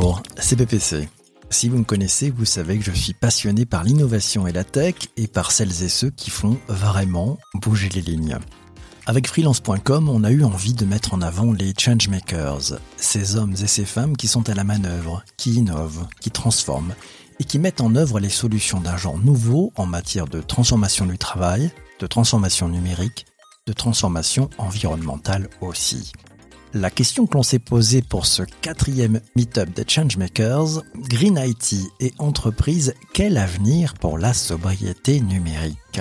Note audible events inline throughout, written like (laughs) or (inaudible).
Bonjour, c'est PPC. Si vous me connaissez, vous savez que je suis passionné par l'innovation et la tech et par celles et ceux qui font vraiment bouger les lignes. Avec freelance.com, on a eu envie de mettre en avant les changemakers, ces hommes et ces femmes qui sont à la manœuvre, qui innovent, qui transforment et qui mettent en œuvre les solutions d'un genre nouveau en matière de transformation du travail, de transformation numérique, de transformation environnementale aussi. La question que l'on s'est posée pour ce quatrième meet-up des Changemakers, Green IT et entreprise, quel avenir pour la sobriété numérique?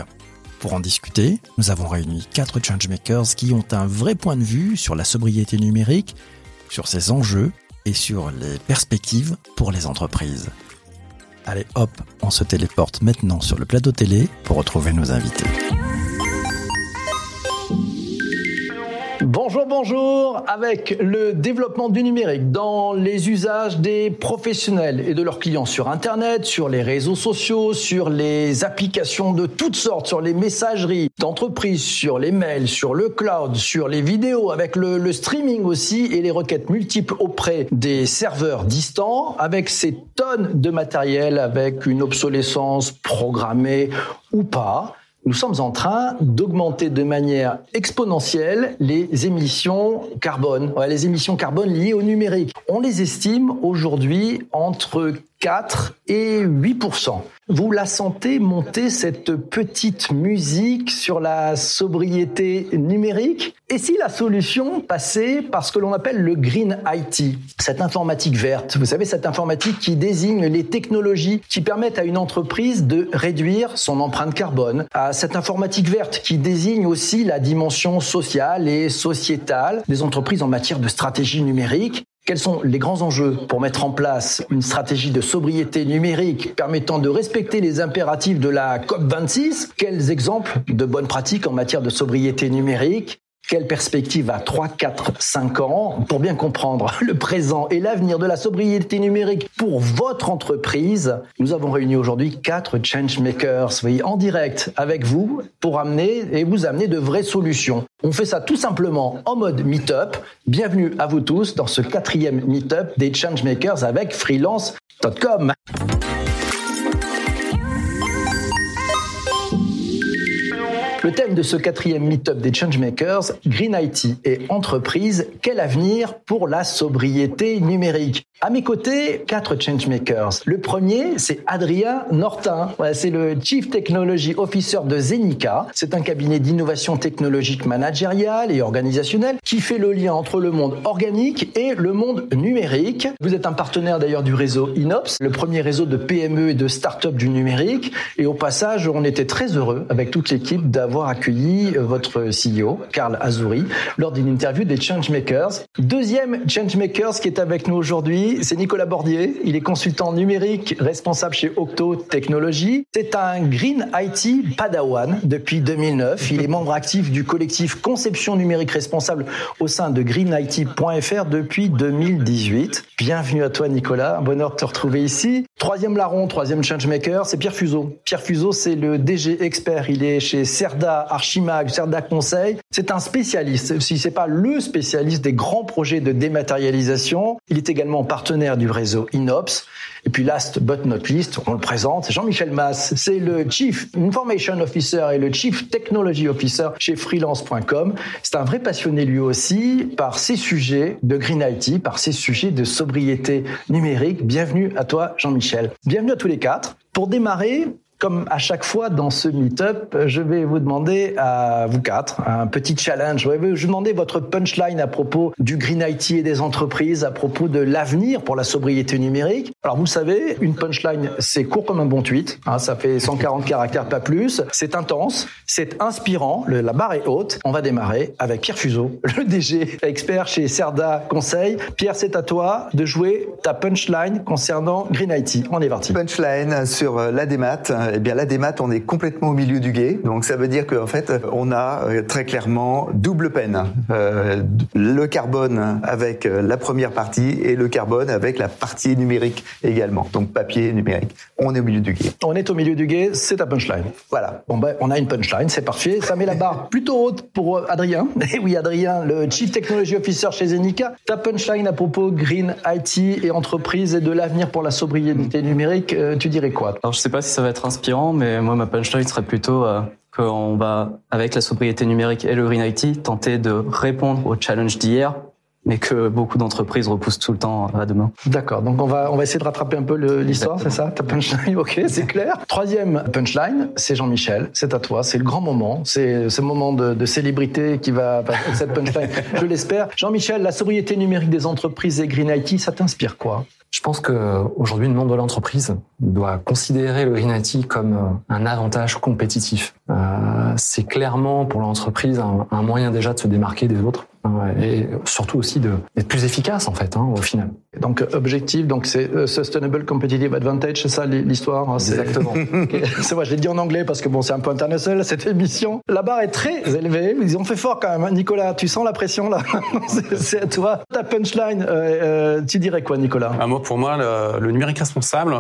Pour en discuter, nous avons réuni quatre Changemakers qui ont un vrai point de vue sur la sobriété numérique, sur ses enjeux et sur les perspectives pour les entreprises. Allez hop, on se téléporte maintenant sur le plateau télé pour retrouver nos invités. Bonjour, bonjour. Avec le développement du numérique dans les usages des professionnels et de leurs clients sur Internet, sur les réseaux sociaux, sur les applications de toutes sortes, sur les messageries d'entreprises, sur les mails, sur le cloud, sur les vidéos, avec le, le streaming aussi et les requêtes multiples auprès des serveurs distants, avec ces tonnes de matériel, avec une obsolescence programmée ou pas nous sommes en train d'augmenter de manière exponentielle les émissions carbone, les émissions carbone liées au numérique. On les estime aujourd'hui entre 4 et 8 Vous la sentez monter cette petite musique sur la sobriété numérique? Et si la solution passait par ce que l'on appelle le green IT, cette informatique verte, vous savez cette informatique qui désigne les technologies qui permettent à une entreprise de réduire son empreinte carbone, à cette informatique verte qui désigne aussi la dimension sociale et sociétale des entreprises en matière de stratégie numérique quels sont les grands enjeux pour mettre en place une stratégie de sobriété numérique permettant de respecter les impératifs de la COP26 Quels exemples de bonnes pratiques en matière de sobriété numérique? Quelle perspective à 3, 4, 5 ans pour bien comprendre (laughs) le présent et l'avenir de la sobriété numérique pour votre entreprise Nous avons réuni aujourd'hui quatre changemakers voyez, en direct avec vous pour amener et vous amener de vraies solutions. On fait ça tout simplement en mode meet-up. Bienvenue à vous tous dans ce quatrième meet-up des changemakers avec freelance.com. Le thème de ce quatrième meet-up des Changemakers, Green IT et entreprise, quel avenir pour la sobriété numérique? À mes côtés, quatre Changemakers. Le premier, c'est Adrien Nortin. c'est le Chief Technology Officer de Zenica. C'est un cabinet d'innovation technologique managériale et organisationnelle qui fait le lien entre le monde organique et le monde numérique. Vous êtes un partenaire d'ailleurs du réseau Inops, le premier réseau de PME et de start-up du numérique. Et au passage, on était très heureux avec toute l'équipe d'avoir avoir euh, votre CEO, Karl Azouri, lors d'une interview des Changemakers. Deuxième Changemakers qui est avec nous aujourd'hui, c'est Nicolas Bordier. Il est consultant numérique, responsable chez Octo Technologies. C'est un Green IT Padawan depuis 2009. Il est membre actif du collectif Conception numérique responsable au sein de greenIT.fr depuis 2018. Bienvenue à toi Nicolas, un bonheur de te retrouver ici. Troisième larron, troisième changemaker, c'est Pierre Fuseau. Pierre Fuseau, c'est le DG expert. Il est chez Cerda Archimag, Cerda Conseil. C'est un spécialiste, si c'est pas le spécialiste des grands projets de dématérialisation. Il est également partenaire du réseau Inops. Et puis last but not least, on le présente, Jean-Michel Mass, c'est le Chief Information Officer et le Chief Technology Officer chez freelance.com. C'est un vrai passionné lui aussi par ces sujets de Green IT, par ces sujets de sobriété numérique. Bienvenue à toi Jean-Michel. Bienvenue à tous les quatre. Pour démarrer, comme à chaque fois dans ce meet-up, je vais vous demander à vous quatre un petit challenge. Je vais vous demander votre punchline à propos du Green IT et des entreprises, à propos de l'avenir pour la sobriété numérique. Alors vous savez, une punchline, c'est court comme un bon tweet. Hein, ça fait 140 caractères, pas plus. C'est intense, c'est inspirant. la barre est haute. On va démarrer avec Pierre Fuseau, (laughs) le DG expert chez Cerda Conseil. Pierre, c'est à toi de jouer ta punchline concernant Green IT. On est parti. Punchline sur la démat eh bien la démat, on est complètement au milieu du guet. Donc ça veut dire qu'en fait, on a très clairement double peine. le carbone avec la première partie et le carbone avec la partie numérique également. Donc papier numérique. On est au milieu du guet. On est au milieu du guet, c'est ta punchline. Voilà. Bon ben, on a une punchline, c'est parfait. Ça met la barre (laughs) plutôt haute pour Adrien. (laughs) Et oui, Adrien, le Chief Technology Officer chez Zenica. Ta punchline à propos Green IT et entreprise et de l'avenir pour la sobriété numérique, euh, tu dirais quoi Alors je sais pas si ça va être inspirant, mais moi ma punchline serait plutôt euh, qu'on va, avec la sobriété numérique et le Green IT, tenter de répondre aux challenges d'hier mais que beaucoup d'entreprises repoussent tout le temps à demain. D'accord, donc on va, on va essayer de rattraper un peu l'histoire, c'est ça Ta punchline, (laughs) ok, c'est clair. Troisième punchline, c'est Jean-Michel, c'est à toi, c'est le grand moment, c'est ce moment de, de, célébrité qui va cette punchline, (laughs) je l'espère. Jean-Michel, la sobriété numérique des entreprises et Green IT, ça t'inspire quoi? Je pense que aujourd'hui, le monde de l'entreprise doit considérer le Green IT comme euh, un avantage compétitif. Euh, c'est clairement pour l'entreprise un, moyen déjà de se démarquer des autres et surtout aussi d'être plus efficace en fait hein, au final. Donc objectif, donc c'est euh, sustainable competitive advantage, c'est ça l'histoire. Hein, Exactement. (laughs) C'est vrai, je l'ai dit en anglais parce que bon, c'est un peu international cette émission. La barre est très élevée. Ils ont fait fort quand même. Hein. Nicolas, tu sens la pression là (laughs) C'est à toi. Ta punchline, euh, euh, tu dirais quoi, Nicolas? Ah, Moi, pour moi, le, le numérique responsable,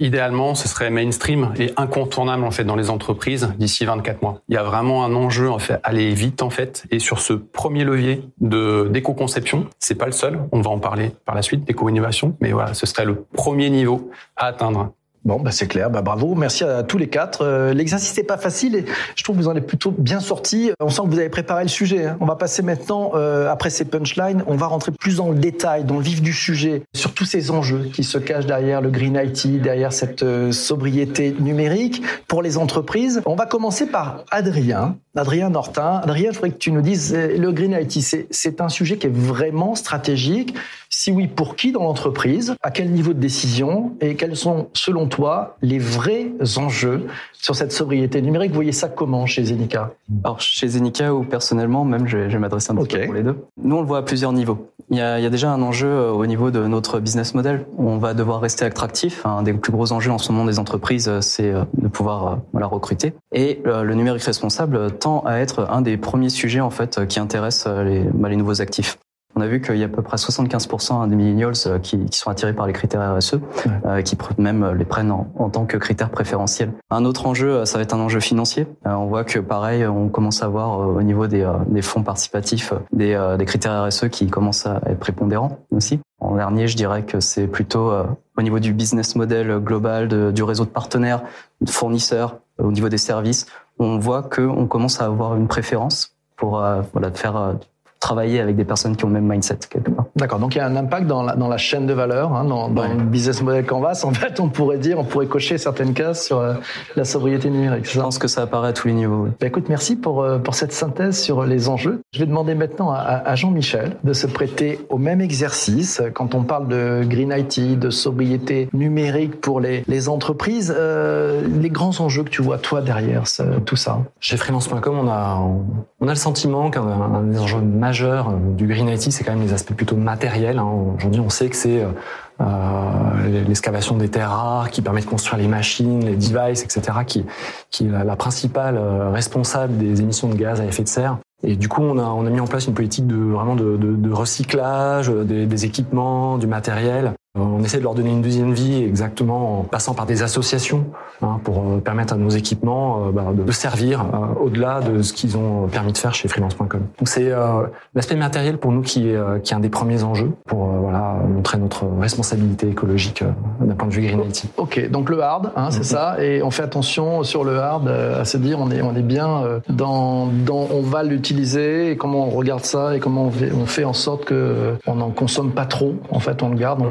Idéalement, ce serait mainstream et incontournable en fait dans les entreprises d'ici 24 mois. Il y a vraiment un enjeu en fait aller vite en fait. Et sur ce premier levier de d'éco-conception, c'est pas le seul, on va en parler par la suite d'éco-innovation, mais voilà, ce serait le premier niveau à atteindre Bon, bah c'est clair. Bah bravo. Merci à tous les quatre. Euh, L'exercice n'est pas facile et je trouve que vous en êtes plutôt bien sortis. On sent que vous avez préparé le sujet. Hein. On va passer maintenant, euh, après ces punchlines, on va rentrer plus dans le détail, dans le vif du sujet, sur tous ces enjeux qui se cachent derrière le Green IT, derrière cette euh, sobriété numérique pour les entreprises. On va commencer par Adrien. Adrien Nortin. Adrien, je voudrais que tu nous dises, euh, le Green IT, c'est un sujet qui est vraiment stratégique. Si oui, pour qui dans l'entreprise? À quel niveau de décision? Et quels sont, selon toi, les vrais enjeux sur cette sobriété numérique? Vous voyez ça comment chez Zenica Alors, chez Zenica ou personnellement, même, je vais, m'adresser un petit peu pour les deux. Nous, on le voit à plusieurs niveaux. Il y, a, il y a déjà un enjeu euh, au niveau de notre business model. On va devoir rester attractif. Un des plus gros enjeux en ce moment des entreprises, euh, c'est euh, de pouvoir voilà, recruter. Et le numérique responsable tend à être un des premiers sujets en fait qui intéresse les, bah, les nouveaux actifs. On a vu qu'il y a à peu près 75% des millennials euh, qui, qui, sont attirés par les critères RSE, euh, qui même les prennent en, tant que critères préférentiels. Un autre enjeu, euh, ça va être un enjeu financier. Euh, on voit que pareil, on commence à voir au niveau des, des fonds participatifs des, des, critères RSE qui commencent à être prépondérants aussi. En dernier, je dirais que c'est plutôt au niveau du business model global, de, du réseau de partenaires, de fournisseurs, au niveau des services. On voit qu'on commence à avoir une préférence pour voilà, faire travailler avec des personnes qui ont le même mindset quelque part. D'accord, donc il y a un impact dans la, dans la chaîne de valeur, hein, dans, dans le business model Canvas. En fait, on pourrait dire, on pourrait cocher certaines cases sur euh, la sobriété numérique. Je pense que ça apparaît à tous les niveaux. Oui. Bah, écoute, merci pour, euh, pour cette synthèse sur les enjeux. Je vais demander maintenant à, à Jean-Michel de se prêter au même exercice quand on parle de Green IT, de sobriété numérique pour les, les entreprises. Euh, les grands enjeux que tu vois, toi, derrière tout ça Chez freelance.com, on a, on a le sentiment qu'un des enjeux majeurs euh, du Green IT, c'est quand même les aspects plutôt matériels. Hein. Aujourd'hui, on sait que c'est euh, euh, l'excavation des terres rares qui permet de construire les machines, les devices, etc., qui, qui est la principale responsable des émissions de gaz à effet de serre. Et du coup, on a, on a mis en place une politique de vraiment de, de, de recyclage des, des, équipements, du matériel, euh, on essaie de leur donner une deuxième vie exactement en passant par des associations hein, pour euh, permettre à nos équipements euh, bah, de servir au-delà de ce qu'ils ont permis de faire chez freelance.com. Donc c'est l'aspect matériel pour nous qui est, qui est un des premiers enjeux pour voilà montrer notre responsabilité écologique d'un point de vue Green IT. Ok, donc le hard, hein, c'est mm-hmm. ça, et on fait attention sur le hard à se dire on est on est bien dans, dans on va l'utiliser et comment on regarde ça et comment on fait, on fait en sorte que on n'en consomme pas trop. En fait, on le garde, on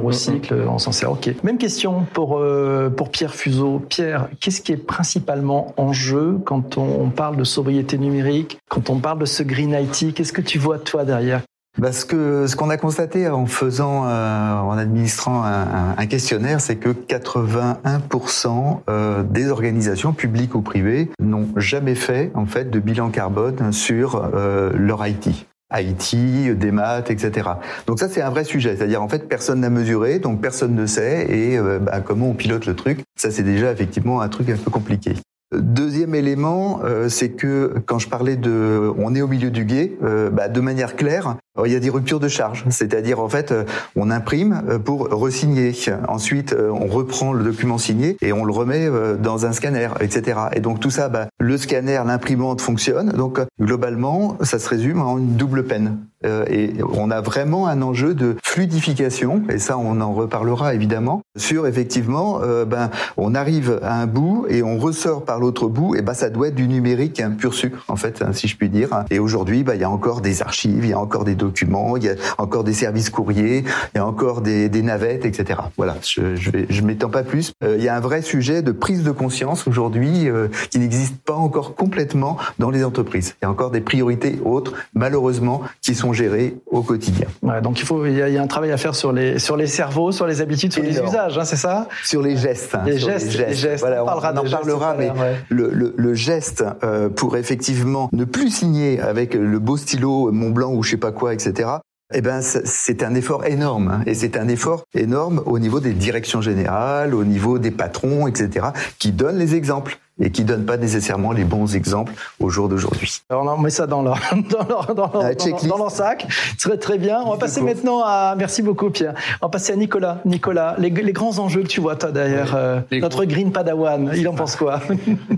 on s'en sert. Ok. Même question pour euh, pour Pierre Fuseau. Pierre, qu'est-ce qui est principalement en jeu quand on, parle de sobriété numérique, quand on parle de ce Green IT Qu'est-ce que tu vois toi derrière? Bah, ce que ce qu'on a constaté en faisant, euh, en administrant un, questionnaire, c'est que 81% euh, des organisations publiques ou privées n'ont jamais fait en fait de bilan carbone sur leur IT. IT, des maths, etc. Donc ça c'est un vrai sujet, c'est-à-dire en fait personne n'a mesuré, donc personne ne sait et bah, comment on pilote le truc. Ça c'est déjà effectivement un truc un peu compliqué. Deuxième élément, euh, c'est que quand je parlais de, on est au milieu du guet, euh, bah, de manière claire, il y a des ruptures de charge, c'est-à-dire en fait, euh, on imprime pour resigner, ensuite on reprend le document signé et on le remet dans un scanner, etc. Et donc tout ça, bah, le scanner, l'imprimante fonctionne, donc globalement, ça se résume en une double peine. et on a vraiment un enjeu de fluidification, et ça on en reparlera évidemment, sur effectivement, ben on arrive à un bout et on ressort par l'autre bout, et ben ça doit être du numérique pur sucre en fait, hein, si je puis dire. Et aujourd'hui, bah, il y a encore des archives, il y a encore des documents, il y a encore des services courriers, il y a encore des, des navettes, etc. Voilà, je je, je m'étends pas plus. Euh, il y a un vrai sujet de prise de conscience aujourd'hui euh, qui n'existe pas encore complètement dans les entreprises. Il y a encore des priorités autres, malheureusement, qui sont gérées au quotidien. Ouais, donc il faut, il y, a, il y, a, un travail à faire sur les sur les cerveaux, sur les habitudes, sur les usages, hein, c'est ça? Sur les gestes. Hein, les, gestes les, gestes, Voilà, on, parlera on en parlera, mais le, le, le, geste euh, pour effectivement ne plus signer avec le beau stylo Mont Blanc ou je sais pas quoi, etc. Eh ben, c'est un effort énorme, hein, et c'est un effort énorme au niveau des directions générales, au niveau des patrons, etc., qui donnent les exemples et qui donnent pas nécessairement les bons exemples au jour d'aujourd'hui. Alors on met ça dans leur, (laughs) dans leur, dans leur, dans leur sac. Très très bien. On va passer maintenant à, merci beaucoup Pierre. On va passer à Nicolas. Nicolas, les, les grands enjeux que tu vois toi derrière euh, notre Green Padawan, il en pense quoi?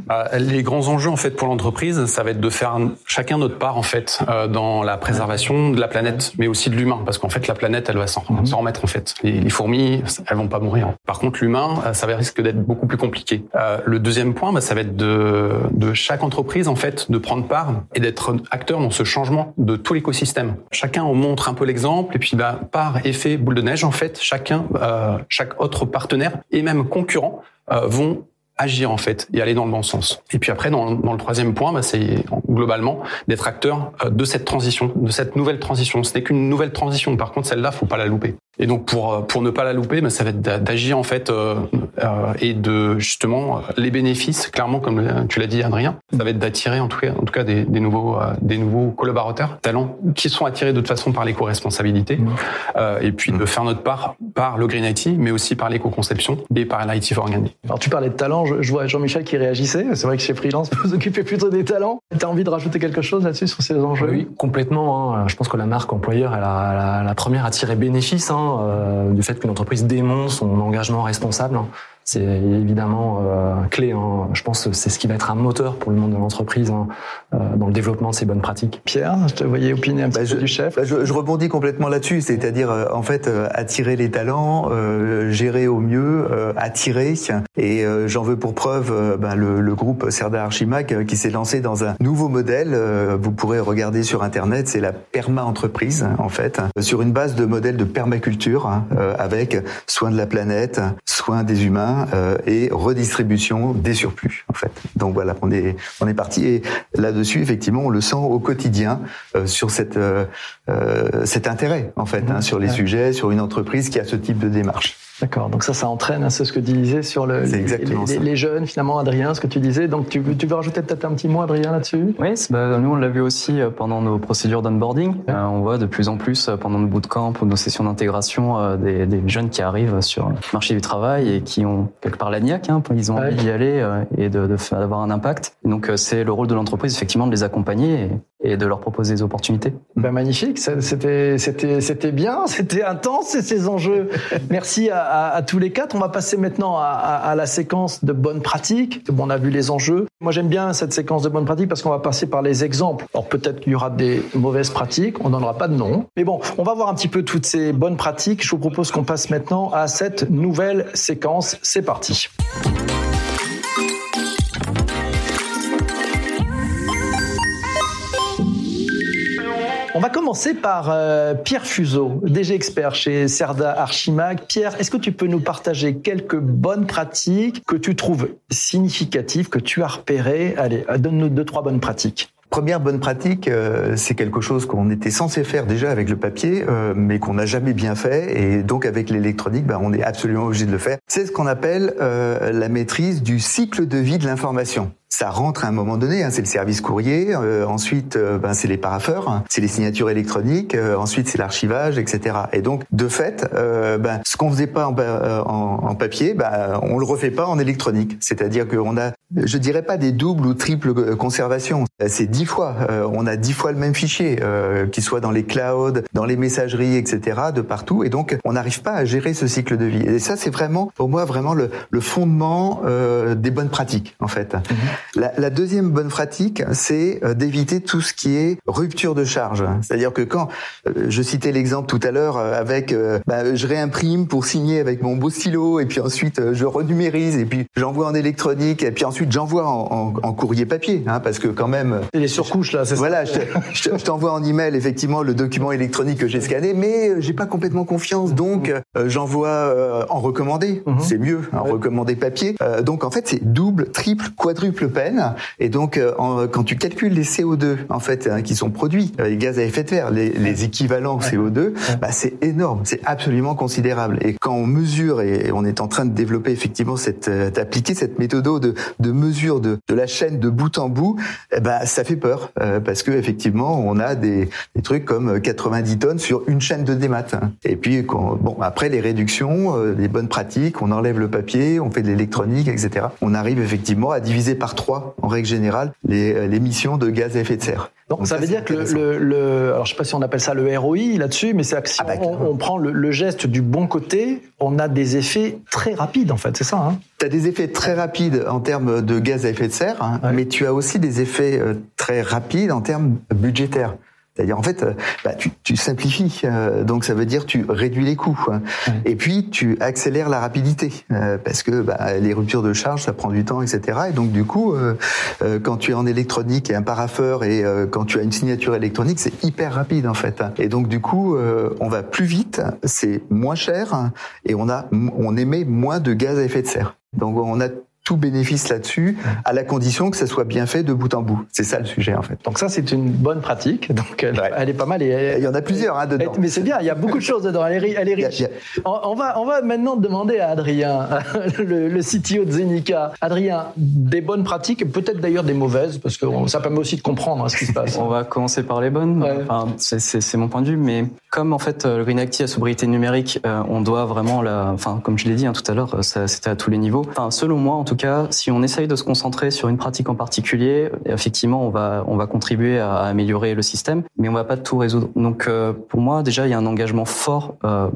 Euh, (laughs) Les grands enjeux en fait pour l'entreprise, ça va être de faire chacun notre part en fait euh, dans la préservation de la planète, mais aussi de l'humain, parce qu'en fait la planète elle va s'en mhm. remettre en fait. Les, les, fourmis, elles vont pas mourir. Par contre l'humain, ça va risque d'être beaucoup plus compliqué. le deuxième point, bah, ça va être de, chaque entreprise en fait de prendre part et d'être acteur dans ce changement de tout l'écosystème. Chacun en montre un peu l'exemple et puis bah, par effet boule de neige en fait, chacun, euh, chaque autre partenaire et même concurrent euh, vont agir en fait et aller dans le bon sens. Et puis après, dans, dans le troisième point, bah, c'est globalement d'être acteur euh, de cette transition, de cette nouvelle transition. Ce n'est qu'une nouvelle transition. Par contre, celle-là, faut pas la louper. Et donc pour euh, pour ne pas la louper, bah, ça va être d'agir en fait euh, euh, et de justement les bénéfices, clairement comme tu l'as dit Adrien, ça va être d'attirer en tout cas en tout cas des, des nouveaux des nouveaux collaborateurs, talents qui sont attirés de toute façon par l'éco-responsabilité mmh. et puis de faire notre part par le Green IT, mais aussi par l'éco-conception et par l'IT for Organic. Alors tu parlais de talents, je, vois Jean-Michel qui réagissait. C'est vrai que chez Freelance, vous vous occupez plutôt des talents. Tu as envie de rajouter quelque chose là-dessus sur ces enjeux? Oui, complètement. Hein. Je pense que la marque employeur, elle a, la, première à tirer bénéfice hein, euh, du fait qu'une entreprise démontre son engagement responsable. C'est évidemment euh, clé. Hein. Je pense que c'est ce qui va être un moteur pour le monde de l'entreprise hein, euh, dans le développement de ces bonnes pratiques. Pierre, je te voyais opiner un petit bah, peu du chef. Bah, je, je, rebondis complètement là-dessus, c'est-à-dire euh, en fait euh, attirer les talents, euh, gérer au mieux, attirer. Et j'en veux pour preuve ben, le, le, groupe Serda Archimac qui s'est lancé dans un nouveau modèle. vous pourrez regarder sur internet, c'est la perma entreprise en fait, sur une base de modèle de permaculture hein, avec soin de la planète, soin des humains euh, et redistribution des surplus en fait. Donc voilà, on est on est parti et là-dessus effectivement on le sent au quotidien euh, sur cette euh, cet intérêt en fait hein, sur les sujets, sur une entreprise qui a ce type de démarche. D'accord, donc ça, ça entraîne, hein, c'est ce que tu disais sur le, les, les, les, jeunes, finalement, Adrien, ce que tu disais. Donc tu, tu veux rajouter peut-être un petit mot, Adrien, là-dessus? Oui, bah, nous, on l'a vu aussi pendant nos procédures d'onboarding. Euh, on voit de plus en plus pendant nos bootcamps ou nos sessions d'intégration des, des, jeunes qui arrivent sur le marché du travail et qui ont quelque part la niaque, hein, ils ont envie d'y aller et de, d'avoir un impact. donc c'est le rôle de l'entreprise, effectivement, de les accompagner et, et de leur proposer des opportunités. Ben, magnifique, c'était, c'était, c'était bien, (laughs) c'était intense, ces enjeux. Merci à tous les quatre. On va passer maintenant à, la séquence de bonnes pratiques. on a vu les enjeux. Moi, j'aime bien cette séquence de bonnes pratiques parce qu'on va passer par les exemples. Alors peut-être qu'il y aura des mauvaises pratiques, on donnera pas de nom. Mais bon, on va voir un petit peu toutes ces bonnes pratiques. Je vous propose qu'on passe maintenant à cette nouvelle séquence. C'est parti. On va commencer par euh, Pierre Fuseau, DG expert chez Cerda Archimag. Pierre, est-ce que tu peux nous partager quelques bonnes pratiques que tu trouves significatives, que tu as repérées? Allez, donne-nous deux, trois bonnes pratiques. Première bonne pratique, euh, c'est quelque chose qu'on était censé faire déjà avec le papier, euh, mais qu'on n'a jamais bien fait, et donc avec l'électronique, ben, on est absolument obligé de le faire. C'est ce qu'on appelle la maîtrise du cycle de vie de l'information. Ça rentre à un moment donné. Hein, c'est le service courrier. Euh, ensuite, euh, ben, c'est les parapheurs, hein, c'est les signatures électroniques. Euh, ensuite, c'est l'archivage, etc. Et donc, de fait, ben, ce qu'on faisait pas en, en, en, papier, ben, on le refait pas en électronique. C'est-à-dire qu'on a, je dirais pas des doubles ou triples conservations. C'est dix fois. on a dix fois le même fichier, qu'il soit dans les clouds, dans les messageries, etc. De partout. Et donc, on n'arrive pas à gérer ce cycle de vie. Et ça, c'est vraiment, pour moi, vraiment le, le fondement des bonnes pratiques, en fait. Mhm. La, la, deuxième bonne pratique, c'est euh, d'éviter tout ce qui est rupture de charge. C'est-à-dire que quand euh, je citais l'exemple tout à l'heure euh, avec, bah, je réimprime pour signer avec mon beau stylo et puis ensuite je renumérise et puis j'envoie en électronique et puis ensuite j'envoie en, en, en, courrier papier, hein, parce que quand même. les surcouches là, c'est voilà, ça. Voilà, (laughs) je, t'envoie en email effectivement le document électronique que j'ai scanné, mais j'ai pas complètement confiance, donc j'envoie en recommandé. Mhm. C'est mieux, en recommandé papier. donc en fait, c'est double, triple, quadruple peine. Et donc, euh, quand tu calcules les CO2 en fait hein, qui sont produits, euh, les gaz à effet de serre, les, équivalents CO2, bah, c'est énorme, c'est absolument considérable. Et quand on mesure et, on est en train de développer effectivement cette euh, d'appliquer cette méthode de, de mesure de, de la chaîne de bout en bout, eh ben ça fait peur parce que effectivement on a des, des, trucs comme 90 tonnes sur une chaîne de démat. Hein. Et puis bon après les réductions, les bonnes pratiques, on enlève le papier, on fait de l'électronique, etc. On arrive effectivement à diviser par trois, en règle générale, les, émissions de gaz à effet de serre. Donc, ça, veut dire que le, le, alors je sais pas si on appelle ça le ROI là-dessus, mais c'est que si ah, bah, on, prend le, geste du bon côté, on a des effets très rapides en fait, c'est ça. Hein tu as des effets très rapides en termes de gaz à effet de serre, hein, mais tu as aussi des effets euh, très rapides en termes budgétaires. C'est-à-dire en fait, euh, bah, tu, tu, simplifies, euh, donc ça veut dire tu réduis les coûts, hein. et puis tu accélères la rapidité, euh, parce que bah, les ruptures de charge, ça prend du temps, etc. Et donc du coup, quand tu es en électronique et un paraffeur, et quand tu as une signature électronique, c'est hyper rapide en fait. Et donc du coup, on va plus vite, c'est moins cher, et on a, on émet moins de gaz à effet de serre. Donc on a tout bénéfice là-dessus, à la condition que ça soit bien fait de bout en bout. C'est ça le sujet en fait. Donc ça c'est une bonne pratique. Donc elle, est pas mal. Et il y en a plusieurs hein, dedans. Mais c'est bien, il y a beaucoup de choses dedans. Elle est, elle est riche. On, va, on va maintenant demander à Adrien, (laughs) le, le CTO de Zenica. Adrien, des bonnes pratiques, peut-être d'ailleurs des mauvaises, parce que ça permet aussi de comprendre hein, ce qui se passe. (laughs) On va commencer par les bonnes. Enfin, c'est mon point de vue, mais comme en fait le Green Active à sobriété numérique, euh, on doit vraiment la, enfin comme je l'ai dit hein, tout à l'heure, c'était à tous les niveaux. Enfin selon moi en tout cas, si on essaye de se concentrer sur une pratique en particulier, effectivement on va on va contribuer à, améliorer le système, mais on va pas tout résoudre. Donc euh, pour moi déjà il y a un engagement fort euh,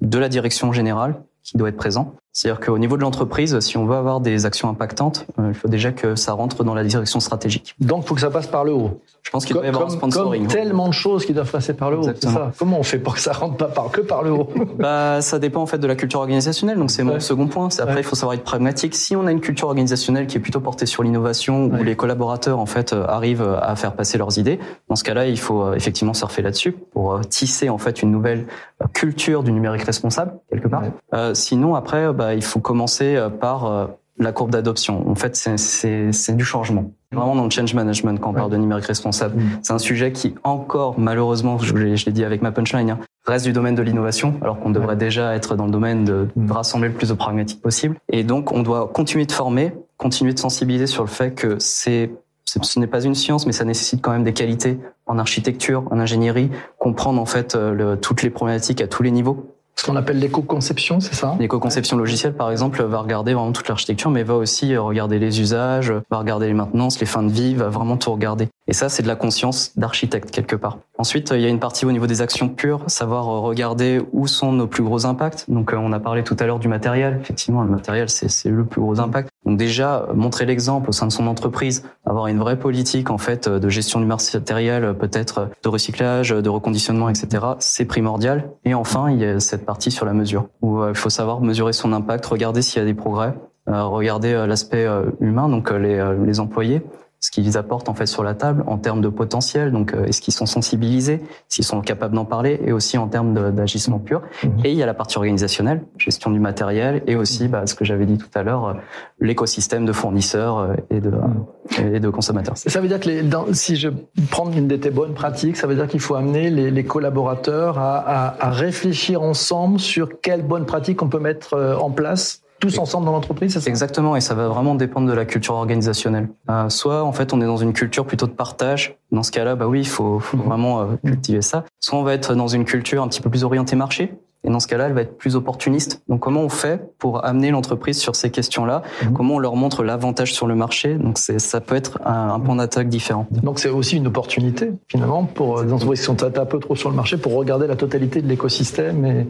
de la direction générale qui doit être présent. C'est-à-dire qu'au niveau de l'entreprise, si on veut avoir des actions impactantes, il faut déjà que ça rentre dans la direction stratégique. Donc, il faut que ça passe par le haut. Je pense qu'il doit y avoir un sponsoring. Comme tellement de choses qui doivent passer par le haut. Ça. Comment on fait pour que ça rentre pas par, que par le haut (laughs) (laughs) Bah, ça dépend en fait de la culture organisationnelle. Donc c'est mon second point. Après, il faut savoir être pragmatique. Si on a une culture organisationnelle qui est plutôt portée sur l'innovation, où les collaborateurs en fait euh, arrivent à faire passer leurs idées, dans ce cas-là, il faut euh, effectivement surfer là-dessus pour euh, tisser en fait une nouvelle culture du numérique responsable quelque part. Euh, sinon, après, bah, il faut commencer par la courbe d'adoption. En fait, c'est du changement. Vraiment dans le change management quand on parle de numérique responsable, mm. c'est un sujet qui encore malheureusement, je, l'ai dit avec ma punchline, hein, reste du domaine de l'innovation, alors qu'on devrait déjà être dans le domaine de, mm. rassembler le plus de pragmatique possible. Et donc, on doit continuer de former, continuer de sensibiliser sur le fait que c'est ce n'est pas une science, mais ça nécessite quand même des qualités en architecture, en ingénierie, comprendre en fait euh, le, toutes les problématiques à tous les niveaux. Ce qu'on appelle l'éco-conception, c'est ça? L'éco-conception logicielle, par exemple, va regarder vraiment toute l'architecture, mais va aussi regarder les usages, va regarder les maintenances, les fins de vie, va vraiment tout regarder. Et ça, c'est de la conscience d'architecte quelque part. Ensuite, il y a une partie au niveau des actions pures, savoir regarder où sont nos plus gros impacts. Donc, on a parlé tout à l'heure du matériel. Effectivement, le matériel, c'est le plus gros impact. Donc déjà, montrer l'exemple au sein de son entreprise, avoir une vraie politique en fait de gestion du matériel, peut-être de recyclage, de reconditionnement, etc. C'est primordial. Et enfin, il y a cette partie sur la mesure, où euh, il faut savoir mesurer son impact, regarder s'il y a des progrès, euh, regarder euh, l'aspect humain, donc les, les employés, ce qu'ils apportent en fait sur la table en termes de potentiel. Donc, euh, est-ce qu'ils sont sensibilisés, s'ils sont capables d'en parler, et aussi en termes d'agissement pur. Mhm. Et il y a la partie organisationnelle, gestion du matériel, et aussi bah, ce que j'avais dit tout à l'heure, euh, l'écosystème de fournisseurs euh, et de, mhm. et de consommateurs. Ça veut dire que les, dans, si je prends une de tes bonnes pratiques, ça veut dire qu'il faut amener les, les collaborateurs à, à, à, réfléchir ensemble sur quelles bonnes pratiques on peut mettre en place tous ensemble dans l'entreprise, c'est ça? Exactement, et ça va vraiment dépendre de la culture organisationnelle. Euh, soit en fait on est dans une culture plutôt de partage. Dans ce cas-là, bah oui, il faut, faut, mhm. vraiment euh, cultiver ça. Soit on va être dans une culture un petit peu plus orientée marché. Et dans ce cas-là, elle va être plus opportuniste. Donc, comment on fait pour amener l'entreprise sur ces questions-là? Mhm. Comment on leur montre l'avantage sur le marché? Donc, c'est, ça peut être un, un point d'attaque différent. Donc, c'est aussi une opportunité finalement pour des entreprises qui sont un peu trop sur le marché pour regarder la totalité de l'écosystème et,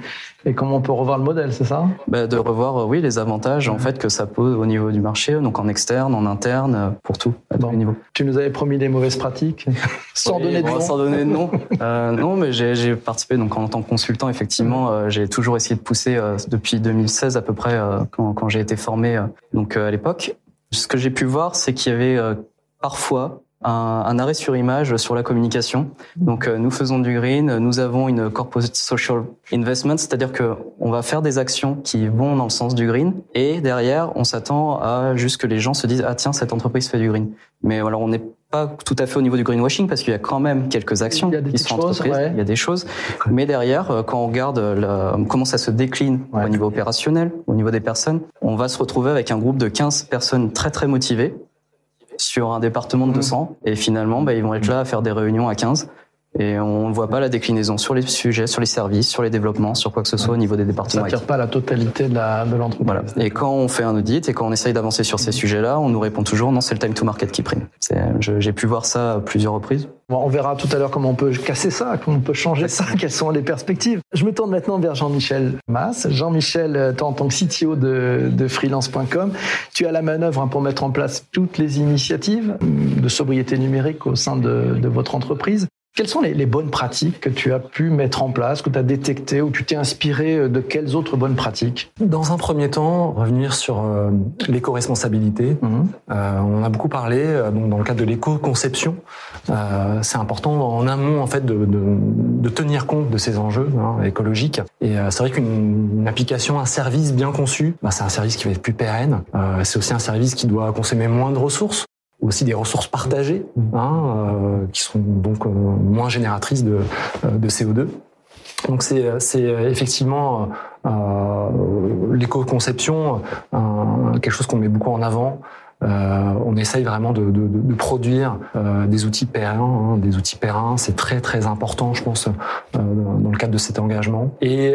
et comment on peut revoir le modèle, c'est ça? Bah, De revoir, euh, oui, les avantages en fait que ça pose au niveau du marché, donc en externe, en interne, euh, pour tout, à tous les niveaux. Tu nous avais promis des mauvaises pratiques, (laughs) sans donner de nom. Sans donner de nom. (laughs) euh, non, mais j'ai, participé donc en tant que consultant, effectivement. Euh, j'ai toujours essayé de pousser euh, depuis 2016 à peu près quand, quand j'ai été formé donc à l'époque. Ce que j'ai pu voir, c'est qu'il y avait parfois un, un, arrêt sur image sur la communication. Donc nous faisons du green, nous avons une corporate social investment, c'est-à-dire que on va faire des actions qui vont dans le sens du green et derrière on s'attend à juste que les gens se disent ah tiens cette entreprise fait du green. Mais alors on n'est pas tout à fait au niveau du greenwashing parce qu'il y a quand même quelques actions qui sont entreprises, il y a des choses. Mais derrière, euh, quand on regarde comment ça se décline au niveau opérationnel, au niveau des personnes, on va se retrouver avec un groupe de 15 personnes très très motivées sur un département de 200 mmh. et finalement, bah, ils vont être là à faire des réunions à 15 et on ne voit pas la déclinaison sur les sujets, sur les services, sur les développements, sur quoi que ce soit au niveau des départements. Ça ne tire pas la totalité de l'entreprise. Voilà. Et quand on fait un audit et quand on essaye d'avancer sur ces sujets-là, on nous répond toujours non, c'est le time to market qui prime. J'ai pu voir ça à plusieurs reprises. Bon, on verra tout à l'heure comment on peut casser ça, comment on peut changer ça, (laughs) quelles sont les perspectives. Je me tourne maintenant vers Jean-Michel Mass. Jean-Michel, toi en tant que CTO de, de freelance.com, tu as la manœuvre hein, pour mettre en place toutes les initiatives de sobriété numérique au sein de, de votre entreprise. Quelles sont les, bonnes pratiques que tu as pu mettre en place, que tu as détectées, ou tu t'es inspiré euh, de quelles autres bonnes pratiques? Dans un premier temps, revenir sur euh, l'éco-responsabilité. Mhm. Euh, on a beaucoup parlé, donc dans le cadre de l'éco-conception, c'est important en amont en fait de, de, tenir compte de ces enjeux hein, écologiques. Et c'est vrai qu'une application, un service bien conçu, bah, c'est un service qui va être plus pérenne. c'est aussi un service qui doit consommer moins de ressources aussi des ressources partagées, hein, euh, qui sont donc euh, moins génératrices de, euh, de CO2. Donc c'est effectivement l'éco-conception, quelque chose qu'on met beaucoup en avant. on essaye vraiment de, de, de produire des outils pérennes, hein, des outils pérennes. C'est très très important, je pense, dans le cadre de cet engagement. Et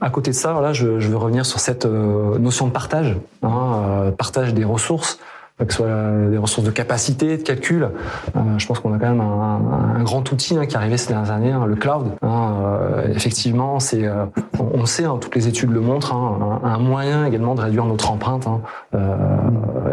à côté de ça, voilà, je, je veux revenir sur cette notion de partage, hein, partage des ressources que ce soit des ressources de capacité, de calcul. Euh, je pense qu'on a quand même un, un, grand outil hein, qui est arrivé ces dernières années, hein, le cloud. Hein, euh, effectivement, c'est, euh, on, sait, hein, toutes les études le montrent, un, un, moyen également de réduire notre empreinte. Euh,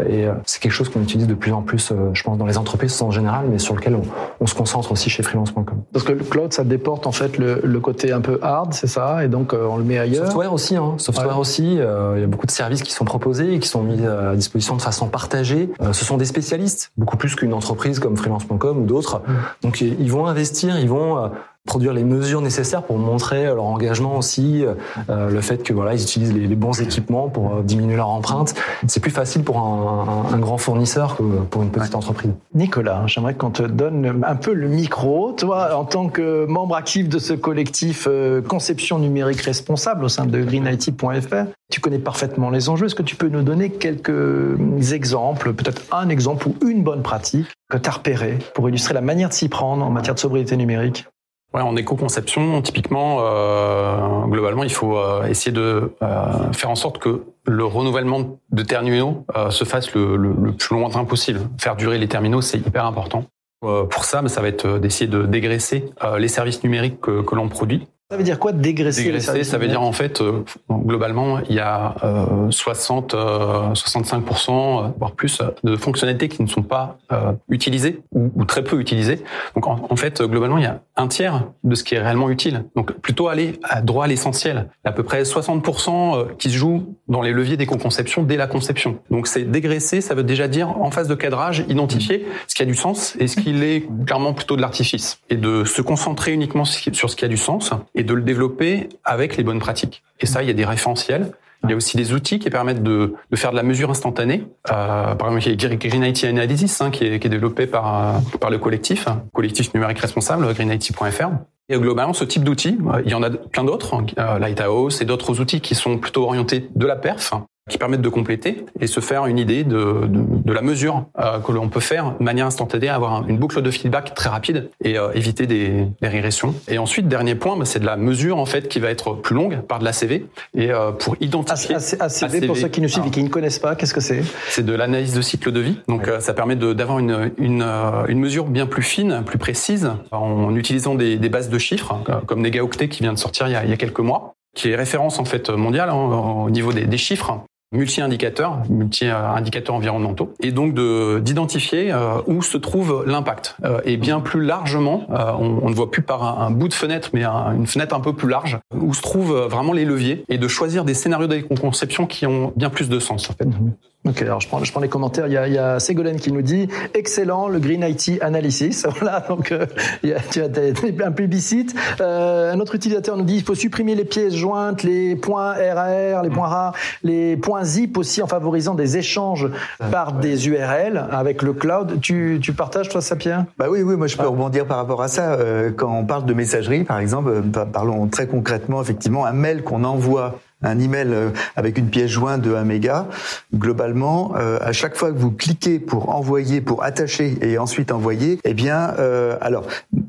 et c'est quelque chose qu'on utilise de plus en plus, je pense, dans les entreprises en général, mais sur lequel on, on se concentre aussi chez freelance.com. Parce que le cloud, ça déporte en fait le, le côté un peu hard, c'est ça, et donc on le met ailleurs? Software aussi, hein, software aussi. il y a beaucoup de services qui sont proposés et qui sont mis à disposition de façon partagée euh, ce sont des spécialistes, beaucoup plus qu'une entreprise comme freelance.com ou d'autres. Mm. Donc ils vont investir, ils vont euh, produire les mesures nécessaires pour montrer leur engagement aussi, euh, le fait que voilà ils utilisent les, bons équipements pour diminuer leur empreinte. C'est plus facile pour un, grand fournisseur que pour une petite entreprise. Nicolas, j'aimerais qu'on te donne un peu le micro, toi en tant que membre actif de ce collectif conception numérique responsable au sein de greenIT.fr. Tu connais parfaitement les enjeux. Est-ce que tu peux nous donner quelques exemples, peut-être un exemple ou une bonne pratique que tu as repéré pour illustrer la manière de s'y prendre en matière de sobriété numérique? Ouais, en éco-conception, typiquement, euh, globalement, il faut euh, essayer de euh, faire en sorte que le renouvellement de terminaux euh, se fasse le, le, le, plus lointain possible. Faire durer les terminaux, c'est hyper important. Euh, pour ça, ça va être d'essayer de dégraisser les services numériques que, que l'on produit ça veut dire quoi dégraisser Dégraisser, ça veut dire en fait, euh, globalement, il y a euh, 60, euh, 65%, voire plus, de fonctionnalités qui ne sont pas euh, utilisées ou, ou, très peu utilisées. Donc en, en, fait, globalement, il y a un tiers de ce qui est réellement utile. Donc plutôt aller à droit à l'essentiel. À peu près 60% euh, qui se joue dans les leviers d'éco-conception dès la conception. Donc c'est dégraisser, ça veut déjà dire en phase de cadrage, identifier ce qui a du sens et ce qui est clairement plutôt de l'artifice. Et de se concentrer uniquement sur ce qui a du sens et de le développer avec les bonnes pratiques. Et ça, il y a des référentiels. Il y a aussi des outils qui permettent de, de faire de la mesure instantanée. Euh, par exemple, il y a Green IT Analysis hein, qui, est, qui, est, développé par, par le collectif, hein, collectif numérique responsable, greenIT.fr. Et globalement, ce type d'outils, euh, il y en a plein d'autres, euh, Lighthouse et d'autres outils qui sont plutôt orientés de la perf qui permettent de compléter et se faire une idée de, de, de la mesure euh, que l'on peut faire de manière instantanée, avoir une boucle de feedback très rapide et euh, éviter des, des, régressions. Et ensuite, dernier point, bah, c'est de la mesure en fait qui va être plus longue par de l'ACV et euh, pour identifier. ACV, ACV, pour ceux qui nous suivent et qui ne connaissent pas, qu'est-ce que c'est? C'est de l'analyse de cycle de vie. Donc ça permet d'avoir une, une, une, mesure bien plus fine, plus précise, en utilisant des, des bases de chiffres hein, comme NegaOctet qui vient de sortir il y a, il y a quelques mois qui est référence en fait mondiale hein, au niveau des, des chiffres multi-indicateurs, multi-indicateurs environnementaux, et donc de d'identifier euh, où se trouve l'impact. Euh, et bien plus largement, euh, on, on, ne voit plus par un, bout de fenêtre, mais une fenêtre un peu plus large, où se trouvent vraiment les leviers, et de choisir des scénarios d'éco-conception qui ont bien plus de sens en fait. Mhm. Ok, alors je prends, je prends les commentaires. Il y, a, il y a Ségolène qui nous dit excellent le Green IT Analysis. (laughs) Voilà, donc euh, il y a, tu as un plébiscite. Euh, un autre utilisateur nous dit il faut supprimer les pièces jointes, les points RAR, les points rares, les points zip aussi en favorisant des échanges par des URL avec le cloud. Tu, tu partages toi ça, Pierre Bah oui, oui, moi je peux ah. rebondir par rapport à ça. Euh, quand on parle de messagerie, par exemple, euh, parlons très concrètement, effectivement, un mail qu'on envoie un email euh, avec une pièce jointe de 1 méga, globalement, euh, à chaque fois que vous cliquez pour envoyer, pour attacher et ensuite envoyer, eh bien, euh, alors,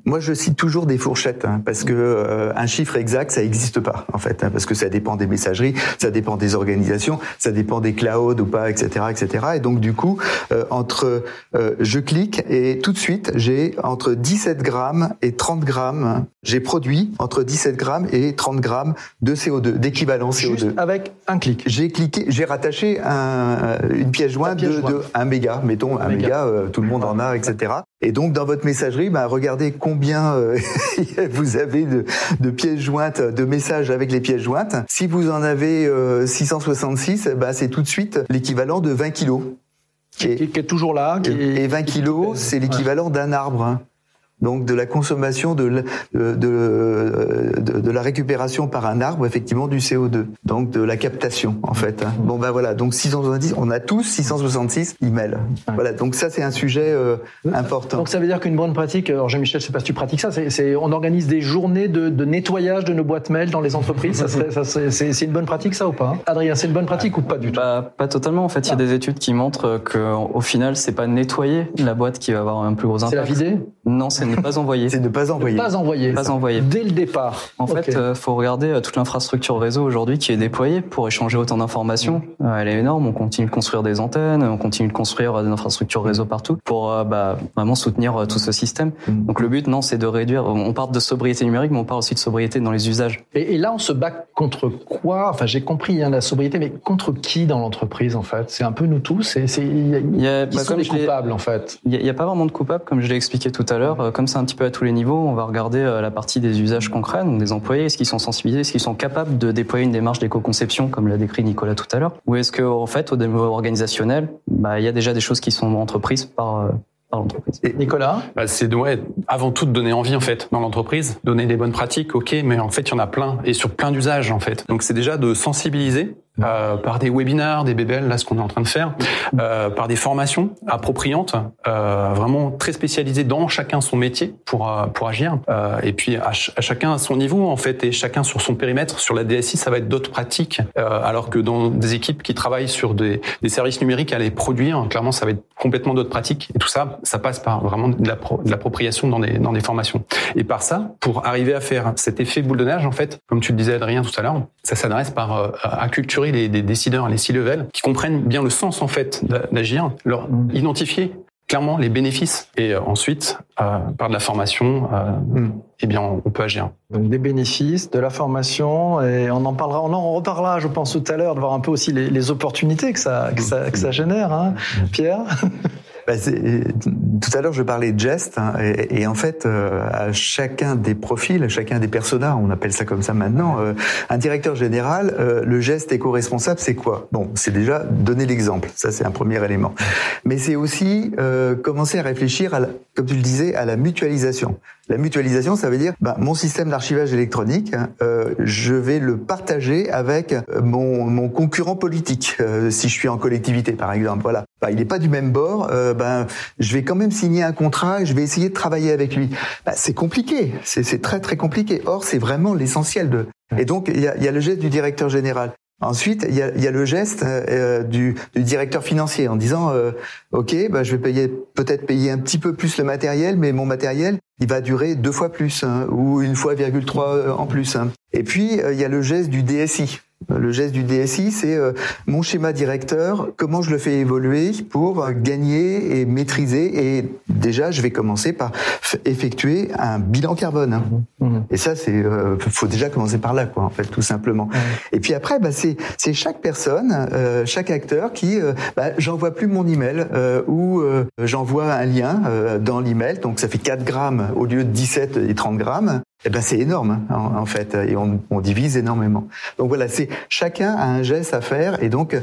moi je cite toujours des fourchettes hein, parce que euh, un chiffre exact ça n'existe pas en fait, hein, parce que ça dépend des messageries, ça dépend des organisations, ça dépend des clouds ou pas, etc., etc. Et donc du coup, entre je clique et tout de suite j'ai entre 17 grammes et 30 grammes, j'ai produit entre 17 grammes et 30 grammes de CO2 d'équivalence avec un clic. J'ai cliqué, j'ai rattaché un, une pièce jointe de, 1 méga, mettons un méga, euh, tout le monde en a, etc. Et donc dans votre messagerie, bah, regardez combien euh, (laughs) vous avez de, de, pièces jointes, de messages avec les pièces jointes. Si vous en avez 666, euh, bah, c'est tout de suite l'équivalent de 20 kilos. Qui est, toujours là. et 20 kilos, c'est l'équivalent d'un arbre. Hein donc de la consommation de, de, de, de, la récupération par un arbre effectivement du CO2, donc de la captation en fait. Hein. Bon ben voilà, donc 670, on a tous 666 emails. Voilà, donc ça c'est un sujet euh, important. Donc ça veut dire qu'une bonne pratique, alors Jean-Michel, je sais pas si tu pratiques ça, c'est on organise des journées de, de, nettoyage de nos boîtes mail dans les entreprises. ça serait, ça c'est une bonne pratique ça ou pas Adrien, c'est une bonne pratique ou pas du tout? Bah, Pas totalement. En fait, il y a ah. des études qui montrent que au final, c'est pas nettoyer la boîte qui va avoir un plus gros impact. C'est la vider? Non, c'est ne pas envoyer. C'est ne pas envoyer. Pas envoyer. Pas envoyer. Dès le départ. En fait, euh, faut regarder euh, toute l'infrastructure réseau aujourd'hui qui est déployée pour échanger autant d'informations. Euh, elle est énorme. On continue de construire des antennes, on continue de construire des infrastructures réseau partout pour bah, vraiment soutenir tout ce système. Mm. Donc le but, non, c'est de réduire. On parle de sobriété numérique, mais on parle aussi de sobriété dans les usages. Et, là, on se bat contre quoi? Enfin, j'ai compris hein, la sobriété, mais contre qui dans l'entreprise en fait? C'est un peu nous tous. C'est, il y a, bah, sont les coupables en fait. Il n'y a, a, pas vraiment de coupables, comme je l'ai expliqué tout à l'heure. Comme c'est un petit peu à tous les niveaux, on va regarder euh, la partie des usages concrets, donc des employés, est-ce qu'ils sont sensibilisés, est-ce qu'ils sont capables de déployer une démarche d'éco-conception, comme l'a décrit Nicolas tout à l'heure, ou est-ce que en fait, au niveau organisationnel, bah, il y a déjà des choses qui sont entreprises par euh, l'entreprise. Nicolas? Bah, C'est ouais, avant tout de donner envie en fait dans l'entreprise, donner des bonnes pratiques, ok, mais en fait il y en a plein et sur plein d'usages en fait. Donc c'est déjà de sensibiliser euh, par des webinaires, des BBL, là ce qu'on est en train de faire, euh, par des formations appropriantes, euh, vraiment très spécialisées dans chacun son métier pour euh, pour agir, euh, et puis à, chacun à son niveau en fait et chacun sur son périmètre. Sur la DSI, ça va être d'autres pratiques, alors que dans des équipes qui travaillent sur des, des services numériques à les produire, clairement ça va être complètement d'autres pratiques. Et tout ça, ça passe par vraiment de l'appropriation dans des dans des formations. Et par ça, pour arriver à faire cet effet boule de neige en fait, comme tu le disais Adrien tout à l'heure, ça s'adresse par acculturer les, décideurs, les C-level, qui comprennent bien le sens en fait d'agir, leur mm. identifier clairement les bénéfices et euh, ensuite euh, par de la formation euh, mm. eh bien on peut agir donc des bénéfices de la formation et on en parlera on en reparlera je pense tout à l'heure de voir un peu aussi les, opportunités que ça que ça, que ça génère hein, mm. Pierre? Bah, tout à l'heure, je parlais de gestes, hein, et, en fait, euh, à chacun des profils, à chacun des personas, on appelle ça comme ça maintenant, euh, un directeur général, euh, le geste éco-responsable, c'est quoi? Bon, c'est déjà donner l'exemple, ça c'est un premier élément. Mais c'est aussi commencer à réfléchir, à comme tu le disais, à la mutualisation. La mutualisation, ça veut dire, bah, mon système d'archivage électronique, hein, je vais le partager avec mon, mon concurrent politique, (laughs) si je suis en collectivité, par exemple. Voilà. Bah, il n'est pas du même bord ben, je vais quand même signer un contrat et je vais essayer de travailler avec lui. Ben, c'est compliqué, c'est très très compliqué. Or, c'est vraiment l'essentiel de. Et donc, il y a, y a le geste du directeur général. Ensuite, il y a, y a, le geste euh, du, du, directeur financier en disant euh, OK, bah, je vais payer peut-être payer un petit peu plus le matériel, mais mon matériel il va durer deux fois plus hein, ou une fois virgule trois en plus. Hein. Et puis il y a le geste du DSI le geste du DSI, c'est euh, mon schéma directeur, comment je le fais évoluer pour gagner et maîtriser. Et déjà, je vais commencer par effectuer un bilan carbone. Hein. Mmh, mmh. Et ça, c'est euh, faut déjà commencer par là, quoi, en fait, tout simplement. Et puis après, bah, c'est c'est chaque personne, euh, chaque acteur qui, bah, j'envoie plus mon email ou j'envoie un lien dans l'email, donc ça fait 4 grammes au lieu de 17 et 30 grammes eh ben c'est énorme hein, en, fait, et on, on, divise énormément. Donc voilà, c'est chacun a un geste à faire, et donc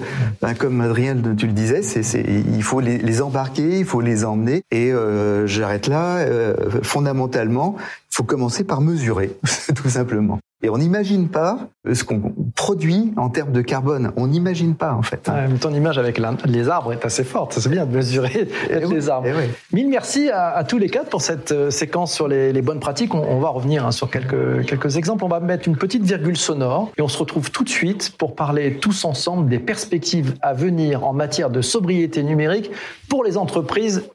ben, comme Adrien tu le disais, c'est il faut les, les, embarquer, il faut les emmener, et euh, j'arrête là. Euh, fondamentalement, il faut commencer par mesurer, (laughs) tout simplement. Et on n'imagine pas ce qu'on produit en termes de carbone. On n'imagine pas, en fait. ton image avec les arbres est assez forte. C'est bien de mesurer eh (laughs) les arbres. Eh Mille merci à, tous les quatre pour cette euh, séquence sur les, bonnes pratiques. On, va revenir hein, sur quelques, quelques exemples. On va mettre une petite virgule sonore et on se retrouve tout de suite pour parler tous ensemble des perspectives à venir en matière de sobriété numérique pour les entreprises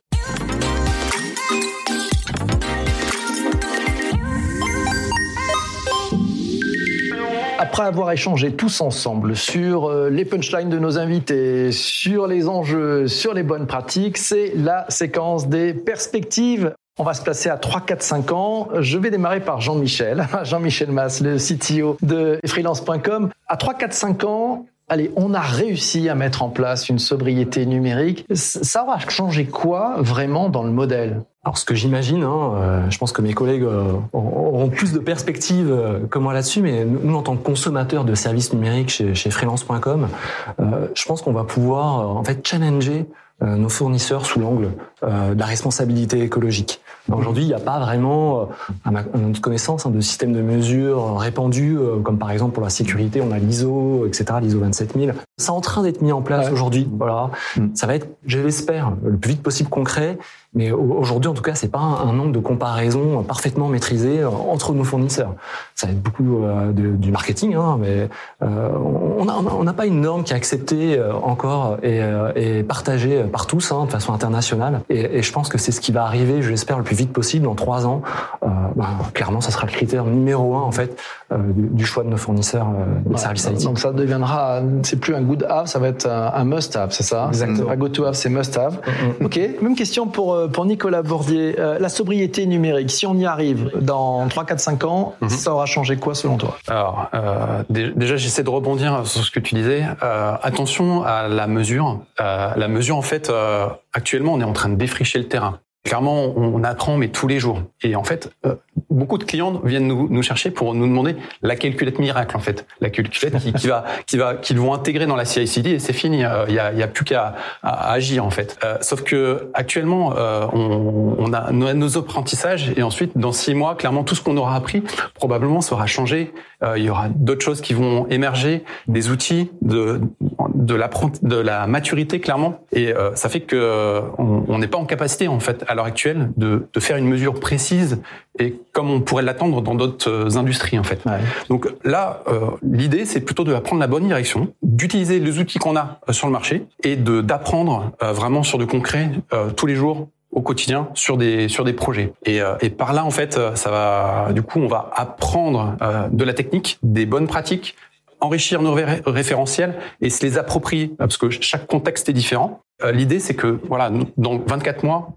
après avoir échangé tous ensemble sur euh, les punchlines de nos invités, sur les enjeux, sur les bonnes pratiques, c'est la séquence des perspectives. On va se placer à 3, 4, 5 ans. Je vais démarrer par Jean-Michel, (laughs) Jean-Michel Mass, le CTO de freelance.com. À 3, 4, 5 ans, allez, on a réussi à mettre en place une sobriété numérique. Ça va changer quoi vraiment dans le modèle? Alors ce que j'imagine, hein, euh, je pense que mes collègues euh, auront plus de perspectives euh, que moi là-dessus, mais nous en tant que consommateurs de services numériques chez, chez freelance.com, je pense qu'on va pouvoir en fait challenger nos fournisseurs sous l'angle de la responsabilité écologique. Aujourd'hui, il n'y a pas vraiment, à ma connaissance, hein, de système de mesure répandu, comme par exemple pour la sécurité, on a l'ISO, etc., l'ISO 27000. C'est en train d'être mis en place aujourd'hui. Voilà, mm. ça va être, je l'espère, le plus vite possible concret. Mais aujourd'hui, en tout cas, c'est pas un nombre de comparaisons parfaitement maîtrisé euh, entre nos fournisseurs. Ça va être beaucoup euh, du marketing, hein, mais euh, on n'a pas une norme qui est acceptée encore et, partagée par tous hein, de façon internationale. Et, je pense que c'est ce qui va arriver, je l'espère, le plus vite possible dans trois ans. Euh, bah, clairement, ça sera le critère numéro un en fait du, du, choix de nos fournisseurs des services IT. Donc ça deviendra, c'est plus un good have, ça va être un, must have, c'est ça Exactement. Un go to have, c'est must have. Mm, mm, mm. Ok. Même question pour euh, pour Nicolas Bordier. Euh, la sobriété numérique, si on y arrive dans 3, 4, 5 ans, mhm. ça aura changé quoi selon toi? Alors, euh, déjà, j'essaie de rebondir sur ce que tu disais. Euh, attention à la mesure. la mesure, en fait, actuellement, on est en train de défricher le terrain. Clairement, on apprend, mais tous les jours. Et en fait, euh, beaucoup de clients viennent nous, nous, chercher pour nous demander la calculette miracle, en fait. La calculette qui, qui va, qui va, qu'ils vont intégrer dans la CI/CD et c'est fini. Euh, il y a, y a, plus qu'à agir, en fait. Euh, sauf que actuellement, on, on, a nos apprentissages et ensuite, dans six mois, clairement, tout ce qu'on aura appris probablement sera changé. il y aura d'autres choses qui vont émerger, des outils de de la de la maturité, clairement. Et ça fait que on n'est pas en capacité, en fait à l'heure actuelle de, de, faire une mesure précise et comme on pourrait l'attendre dans d'autres euh, industries en fait. Donc là, euh, l'idée c'est plutôt de prendre la bonne direction, d'utiliser les outils qu'on a euh, sur le marché et de d'apprendre vraiment sur de concret tous les jours au quotidien sur des sur des projets et, et par là en fait ça va du coup on va apprendre de la technique des bonnes pratiques enrichir nos référentiels et se les approprier parce que chaque contexte est différent. L'idée c'est que voilà dans 24 mois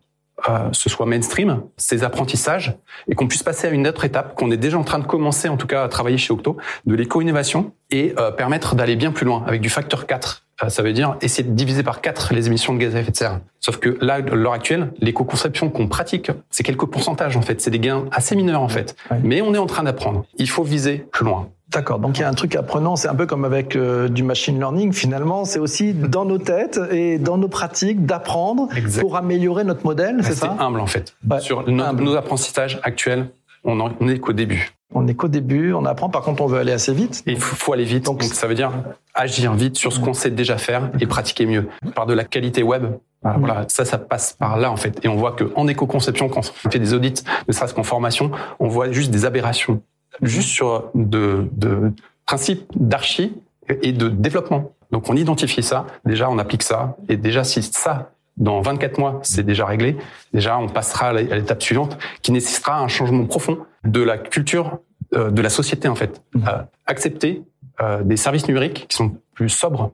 euh, ce soit mainstream, ces apprentissages, et qu'on puisse passer à une autre étape, qu'on est déjà en train de commencer en tout cas à travailler chez Octo, de l'éco-innovation, et euh, permettre d'aller bien plus loin avec du facteur 4. Euh, ça veut dire essayer de diviser par 4 les émissions de gaz à effet de serre. Sauf que là, à l'heure actuelle, l'éco-conception qu'on pratique, c'est quelques pourcentages en fait, c'est des gains assez mineurs en fait. Mais on est en train d'apprendre. Il faut viser plus loin. D'accord. Donc il y a un truc apprenant, c'est un peu comme avec euh, du machine learning. Finalement, c'est aussi dans nos têtes et dans nos pratiques d'apprendre pour améliorer notre modèle. C'est ça? humble en fait. Sur nos, apprentissages actuels, on n'est qu'au début. On n'est qu'au début, on apprend. Par contre, on veut aller assez vite. Il faut, aller vite. Donc, ça veut dire agir vite sur ce qu'on sait déjà faire et pratiquer mieux. Par de la qualité web, voilà, ça, ça passe par là en fait. Et on voit que en éco-conception, quand on fait des audits, ne serait-ce qu'en formation, on voit juste des aberrations juste sur de, de principes d'archi et de développement. Donc on identifie ça, déjà on applique ça, et déjà si ça, dans 24 mois, c'est déjà réglé, déjà on passera à l'étape suivante qui nécessitera un changement profond de la culture euh, de la société en fait. Mmh. Euh, accepter euh, des services numériques qui sont plus sobres,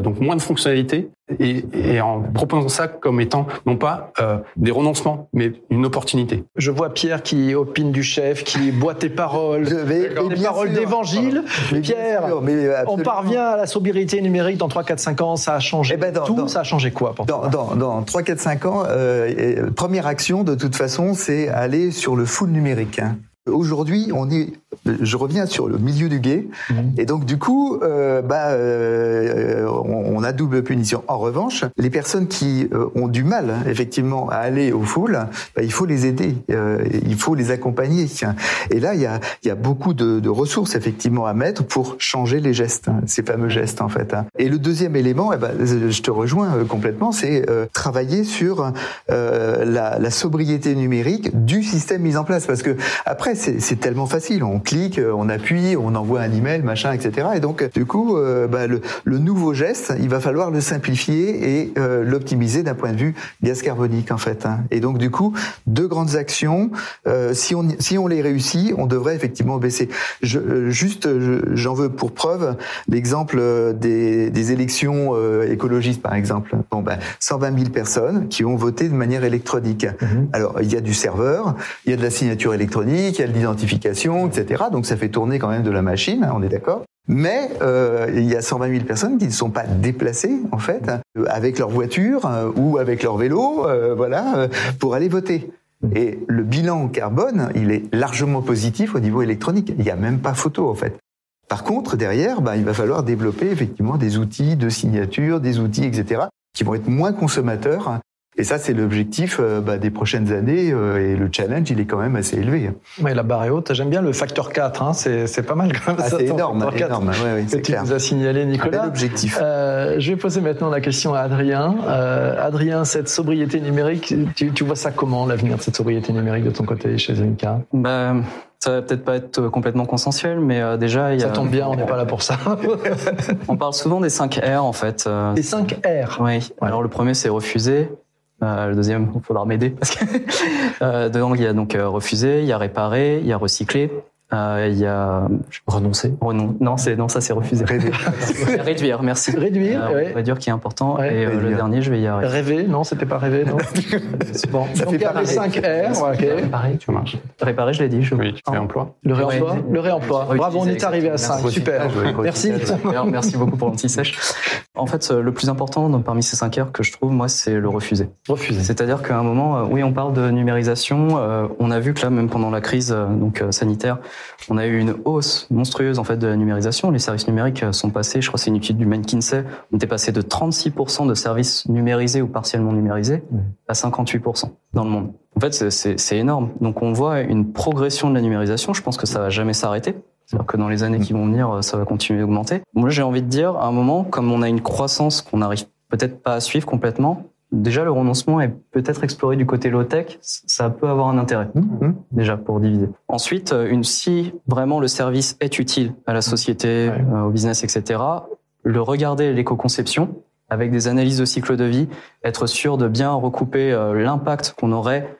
donc moins de fonctionnalités, et, et, en proposant ça comme étant non pas euh, des renoncements, mais une opportunité. Je vois Pierre qui opine du chef, qui (laughs) boit tes paroles, des paroles d'évangile. Pierre, on parvient à la sobriété numérique dans 3, 4, 5 ans, ça a changé eh ben tout, ça a changé quoi pour dans, dans, dans, 3, 4, 5 ans, euh, première action de toute façon, c'est aller sur le full numérique. Hein. Aujourd'hui, on est, je reviens sur le milieu du guet, mhm. et donc du coup, euh, bah, euh, on, a double punition. En revanche, les personnes qui euh, ont du mal, effectivement, à aller au full, bah, il faut les aider, euh, il faut les accompagner. Et là, il y a, il y a beaucoup de, de, ressources effectivement à mettre pour changer les gestes, hein, ces fameux gestes en fait. Hein. Et le deuxième élément, eh ben, je te rejoins euh, complètement, c'est travailler sur la, la sobriété numérique du système mis en place, parce que après c'est tellement facile. On clique, euh, on appuie, on envoie un email, machin, etc. Et donc, du coup, euh, bah, le, le, nouveau geste, il va falloir le simplifier et euh, l'optimiser d'un point de vue gaz carbonique, en fait. Hein. Et donc, du coup, deux grandes actions. si on si on les réussit, on devrait effectivement baisser. Je, juste, j'en veux pour preuve l'exemple des, des élections écologistes, par exemple. Bon, ben, 120 000 personnes qui ont voté de manière électronique. Mhm. Alors, il y a du serveur, il y a de la signature électronique, d'identification, etc. Donc ça fait tourner quand même de la machine, hein, on est d'accord. Mais euh, il y a 120 000 personnes qui ne sont pas déplacées en fait avec leur voiture euh, ou avec leur vélo, euh, voilà, pour aller voter. Et le bilan carbone, il est largement positif au niveau électronique. Il n'y a même pas photo en fait. Par contre, derrière, bah, il va falloir développer effectivement des outils de signature, des outils, etc., qui vont être moins consommateurs et ça, c'est l'objectif euh, bah, des prochaines années euh, et le challenge, il est quand même assez élevé. Oui, la barre est haute. J'aime bien le facteur 4, hein. c'est pas mal quand même. Ah, c'est énorme, énorme. Ouais, ouais, que tu nous as signalé, Nicolas. Un objectif. Euh, je vais poser maintenant la question à Adrien. Euh, Adrien, cette sobriété numérique, tu, tu vois ça comment, l'avenir de cette sobriété numérique de ton côté chez Zenka bah, ça va peut-être pas être complètement consensuel, mais déjà... Il y a... Ça tombe bien, on n'est pas là pour ça. (laughs) on parle souvent des 5 R, en fait. Les 5 R Oui. Alors, le premier, c'est refuser. Euh, le deuxième, il faudra m'aider parce que (laughs) euh, dedans il y a donc euh, refusé, il y a réparé, il y a recyclé, euh, il y a renoncer. Renon... Non, c'est non, ça c'est refusé. Réduire. (laughs) réduire, merci. Réduire. Euh, ouais. Réduire qui est important. Ouais. Et euh, le dernier, je vais y arriver. Rêver, non, c'était pas rêver, non. (laughs) c'est bon. Ça fait pas 5 R. Ok. Réparer, tu marches. Réparer, je l'ai dit. Je... Oui, tu fais emploi. Le réemploi. Le réemploi. Bravo, on est arrivé à 5. Super. Merci. Merci beaucoup pour l'anti-sèche. En fait, le plus important parmi ces 5 R que je trouve, moi, c'est le refuser. Refuser. C'est-à-dire qu'à un moment, oui, on parle de numérisation. On a vu que là, même pendant la crise donc sanitaire, on a eu une hausse monstrueuse en fait de la numérisation. Les services numériques sont passés, je crois c'est une étude du McKinsey, on était passé de 36% de services numérisés ou partiellement numérisés à 58% dans le monde. En fait, c'est énorme. Donc on voit une progression de la numérisation. Je pense que ça va jamais s'arrêter. C'est-à-dire que dans les années qui vont venir, ça va continuer d'augmenter. Moi, j'ai envie de dire, à un moment, comme on a une croissance qu'on n'arrive peut-être pas à suivre complètement, déjà le renoncement est peut-être exploré du côté low-tech, ça peut avoir un intérêt mmh. déjà pour diviser. Ensuite, euh, une, si vraiment le service est utile à la société, euh, au business, etc., le regarder l'éco-conception avec des analyses de cycle de vie, être sûr de bien recouper euh, l'impact qu'on aurait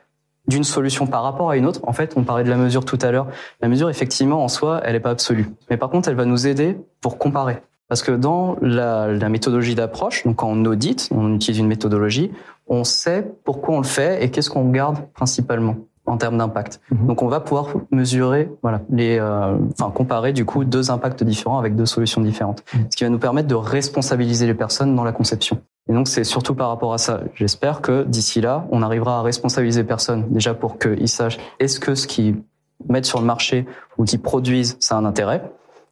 d'une solution par rapport à une autre. En fait, on parlait de la mesure tout à l'heure. La mesure, effectivement, en soi, elle n'est pas absolue. Mais par contre, elle va nous aider pour comparer. Parce que dans la, la méthodologie d'approche, donc quand on audite, on utilise une méthodologie, on sait pourquoi on le fait et qu'est-ce qu'on garde principalement en termes d'impact. Mhm. Donc on va pouvoir mesurer, voilà, les, euh, enfin comparer du coup deux impacts différents avec deux solutions différentes, mhm. ce qui va nous permettre de responsabiliser les personnes dans la conception. Et donc c'est surtout par rapport à ça. J'espère que d'ici là, on arrivera à responsabiliser les personnes déjà pour qu'ils sachent est-ce que ce qu'ils mettent sur le marché ou qu'ils produisent, ça a un intérêt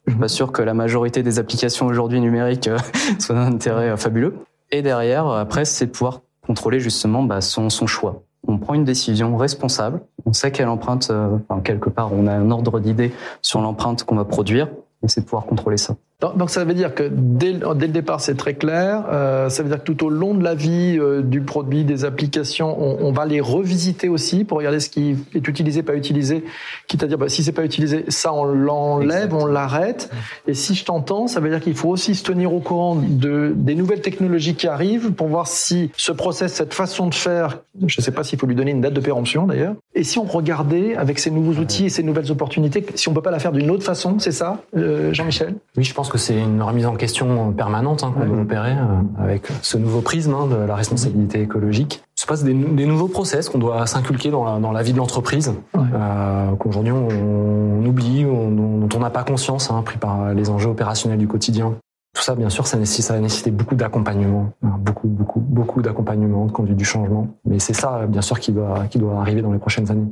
je suis pas sûr que la majorité des applications aujourd'hui numériques euh, (laughs) soient d'un intérêt euh, fabuleux. Et derrière, après, c'est pouvoir contrôler justement bah, son, son choix. On prend une décision responsable. On sait quelle empreinte, euh, enfin, quelque part, on a un ordre d'idée sur l'empreinte qu'on va produire. Et c'est pouvoir contrôler ça. Donc ça veut dire que dès, dès le départ c'est très clair. Euh, ça veut dire que tout au long de la vie euh, du produit, des applications, on, on, va les revisiter aussi pour regarder ce qui est utilisé, pas utilisé. Quitte à dire bah, si c'est pas utilisé, ça on l'enlève, on l'arrête. Et si je t'entends, ça veut dire qu'il faut aussi se tenir au courant de des nouvelles technologies qui arrivent pour voir si ce process, cette façon de faire, je ne sais pas s'il faut lui donner une date de péremption d'ailleurs. Et si on regardait avec ces nouveaux outils et ces nouvelles opportunités, si on peut pas la faire d'une autre façon, c'est ça, euh, Jean-Michel? Oui, je pense que c'est une remise en question permanente hein, qu'on doit opérer euh, avec ce nouveau prisme hein, de la responsabilité écologique. Se passe des, des nouveaux process qu'on doit s'inculquer dans la, dans la vie de l'entreprise, euh, qu'aujourd'hui on, on, oublie, dont on n'a pas conscience, hein, pris par les enjeux opérationnels du quotidien. Tout ça, bien sûr, ça nécessite, ça a beaucoup d'accompagnement, beaucoup, beaucoup, beaucoup d'accompagnement, de conduite du changement. Mais c'est ça, bien sûr, qui doit, arriver dans les prochaines années.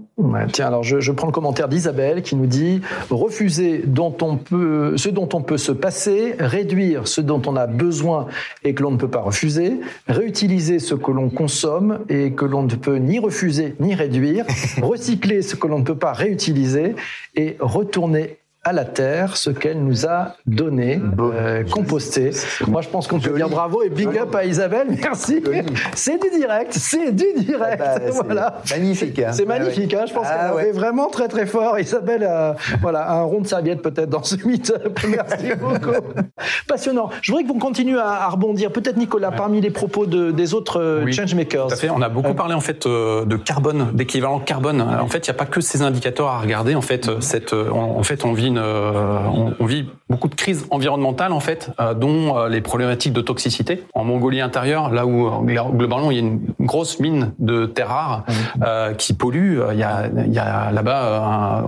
Tiens, alors je, prends le commentaire d'Isabelle qui nous dit refuser ce dont on peut se passer, réduire ce dont on a besoin et que l'on ne peut pas refuser, réutiliser ce que l'on consomme et que l'on ne peut ni refuser ni réduire, (laughs) recycler ce que l'on ne peut pas réutiliser et retourner à la terre ce qu'elle nous a donné, euh, composté. Moi, je pense qu'on peut dire bravo et big up à Isabelle. Merci. C'est du direct, c'est du direct. Ah bah, voilà. Magnifique. Hein. C'est magnifique. Hein. Je pense ah, qu'elle ouais. vraiment très très fort. Isabelle a voilà un rond de serviette peut-être dans ce meet-up. (laughs) Merci beaucoup. (laughs) Passionnant. Je voudrais que vous continuiez à, à rebondir. Peut-être Nicolas ouais. parmi les propos de, des autres euh, oui, changemakers. Tout à fait. On a beaucoup euh, parlé en fait euh, de carbone, d'équivalent carbone. En fait, il n'y a pas que ces indicateurs à regarder. En fait, cette, en fait, on vit une, on, on, vit beaucoup de crises environnementales en fait, euh, dont euh, les problématiques de toxicité. En Mongolie intérieure, là où globalement il y a une grosse mine de terres rares euh, qui pollue, il y a, il y a là-bas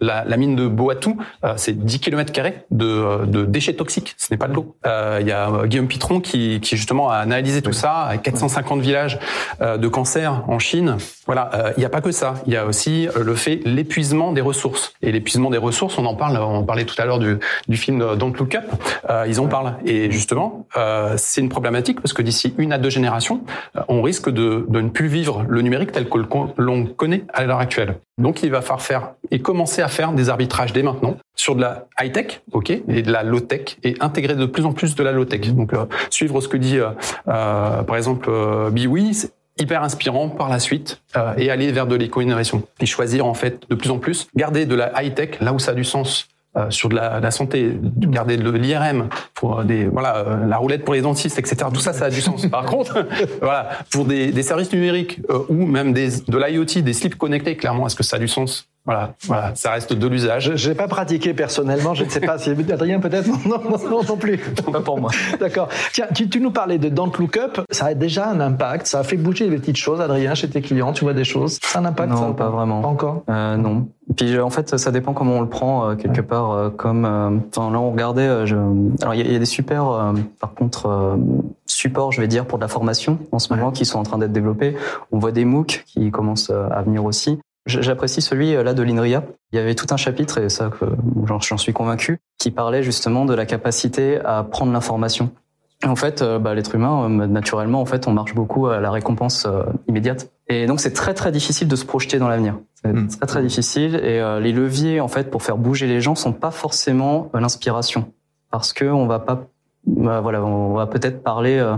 la, la, mine de Boatou, c'est 10 km carrés de, de déchets toxiques. Ce n'est pas de l'eau. il y a Guillaume Pitron qui, qui justement a analysé tout ça, 450 villages de cancer en Chine. Voilà, il n'y a pas que ça. Il y a aussi le fait l'épuisement des ressources. Et l'épuisement des ressources, on en parle, on parlait tout à l'heure du, du, film Don't Look Up, euh, ils en parlent. Et justement, euh, c'est une problématique parce que d'ici une à deux générations, on risque de, ne plus vivre le numérique tel que l'on connaît à l'heure actuelle. Donc, il va falloir faire et commencer à faire des arbitrages dès maintenant sur de la high tech, ok, et de la low tech, et intégrer de plus en plus de la low tech. Donc, euh, suivre ce que dit, euh, par exemple, euh, Biwi, hyper inspirant par la suite euh, et aller vers de l'éco-innovation et choisir en fait de plus en plus garder de la high tech là où ça a du sens euh, sur de la, la, santé, garder de l'IRM pour des voilà euh, la roulette pour les dentistes, etc. Tout ça, ça a du sens. (laughs) Par contre, (laughs) voilà pour des, des services numériques euh, ou même des, de l'IoT, des slips connectés, clairement, est-ce que ça a du sens? Voilà, voilà, ça reste de l'usage. Je n'ai pas pratiqué personnellement, je ne sais pas si (laughs) Adrien peut-être non, non, non, non plus. Pas pour moi. (laughs) D'accord. Tiens, tu, tu, nous parlais de Don't Look Up, ça a déjà un impact, ça a fait bouger des petites choses, Adrien, chez tes clients, tu vois des choses. Ça a un impact Non, ça, pas vraiment. Pas encore? Euh, non. Puis en fait, ça dépend comment on le prend euh, quelque ouais. part. Euh, comme, euh, enfin là, on regardait. Je... Alors il y, y, a des super, euh, par contre, supports, je vais dire, pour de la formation en ce moment ouais. qui sont en train d'être développés. On voit des MOOC qui commencent à venir aussi. J'apprécie celui là de l'INRIA. Il y avait tout un chapitre, et ça, j'en suis convaincu, qui parlait justement de la capacité à prendre l'information. En fait, bah, l'être humain, naturellement, en fait, on marche beaucoup à la récompense immédiate. Et donc, c'est très très difficile de se projeter dans l'avenir. C'est mmh. très très difficile. Et euh, les leviers, en fait, pour faire bouger les gens, sont pas forcément euh, l'inspiration, parce que on va pas, bah, voilà, on va peut-être parler euh,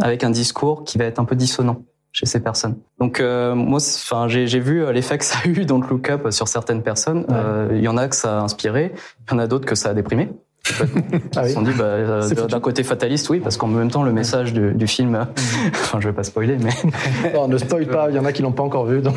avec un discours qui va être un peu dissonant chez ces personnes. Donc euh, moi, enfin, j'ai vu l'effet que ça a eu dans le look-up sur certaines personnes. Il ouais. euh, y en a que ça a inspiré, il y en a d'autres que ça a déprimé. (laughs) ah oui. Ils se sont dit, bah, euh, d'un côté fataliste, oui, parce qu'en même temps, le message du, du film, mmh. (laughs) enfin, je vais pas spoiler, mais. non, (laughs) ne spoil pas, il y en a qui l'ont pas encore vu, donc.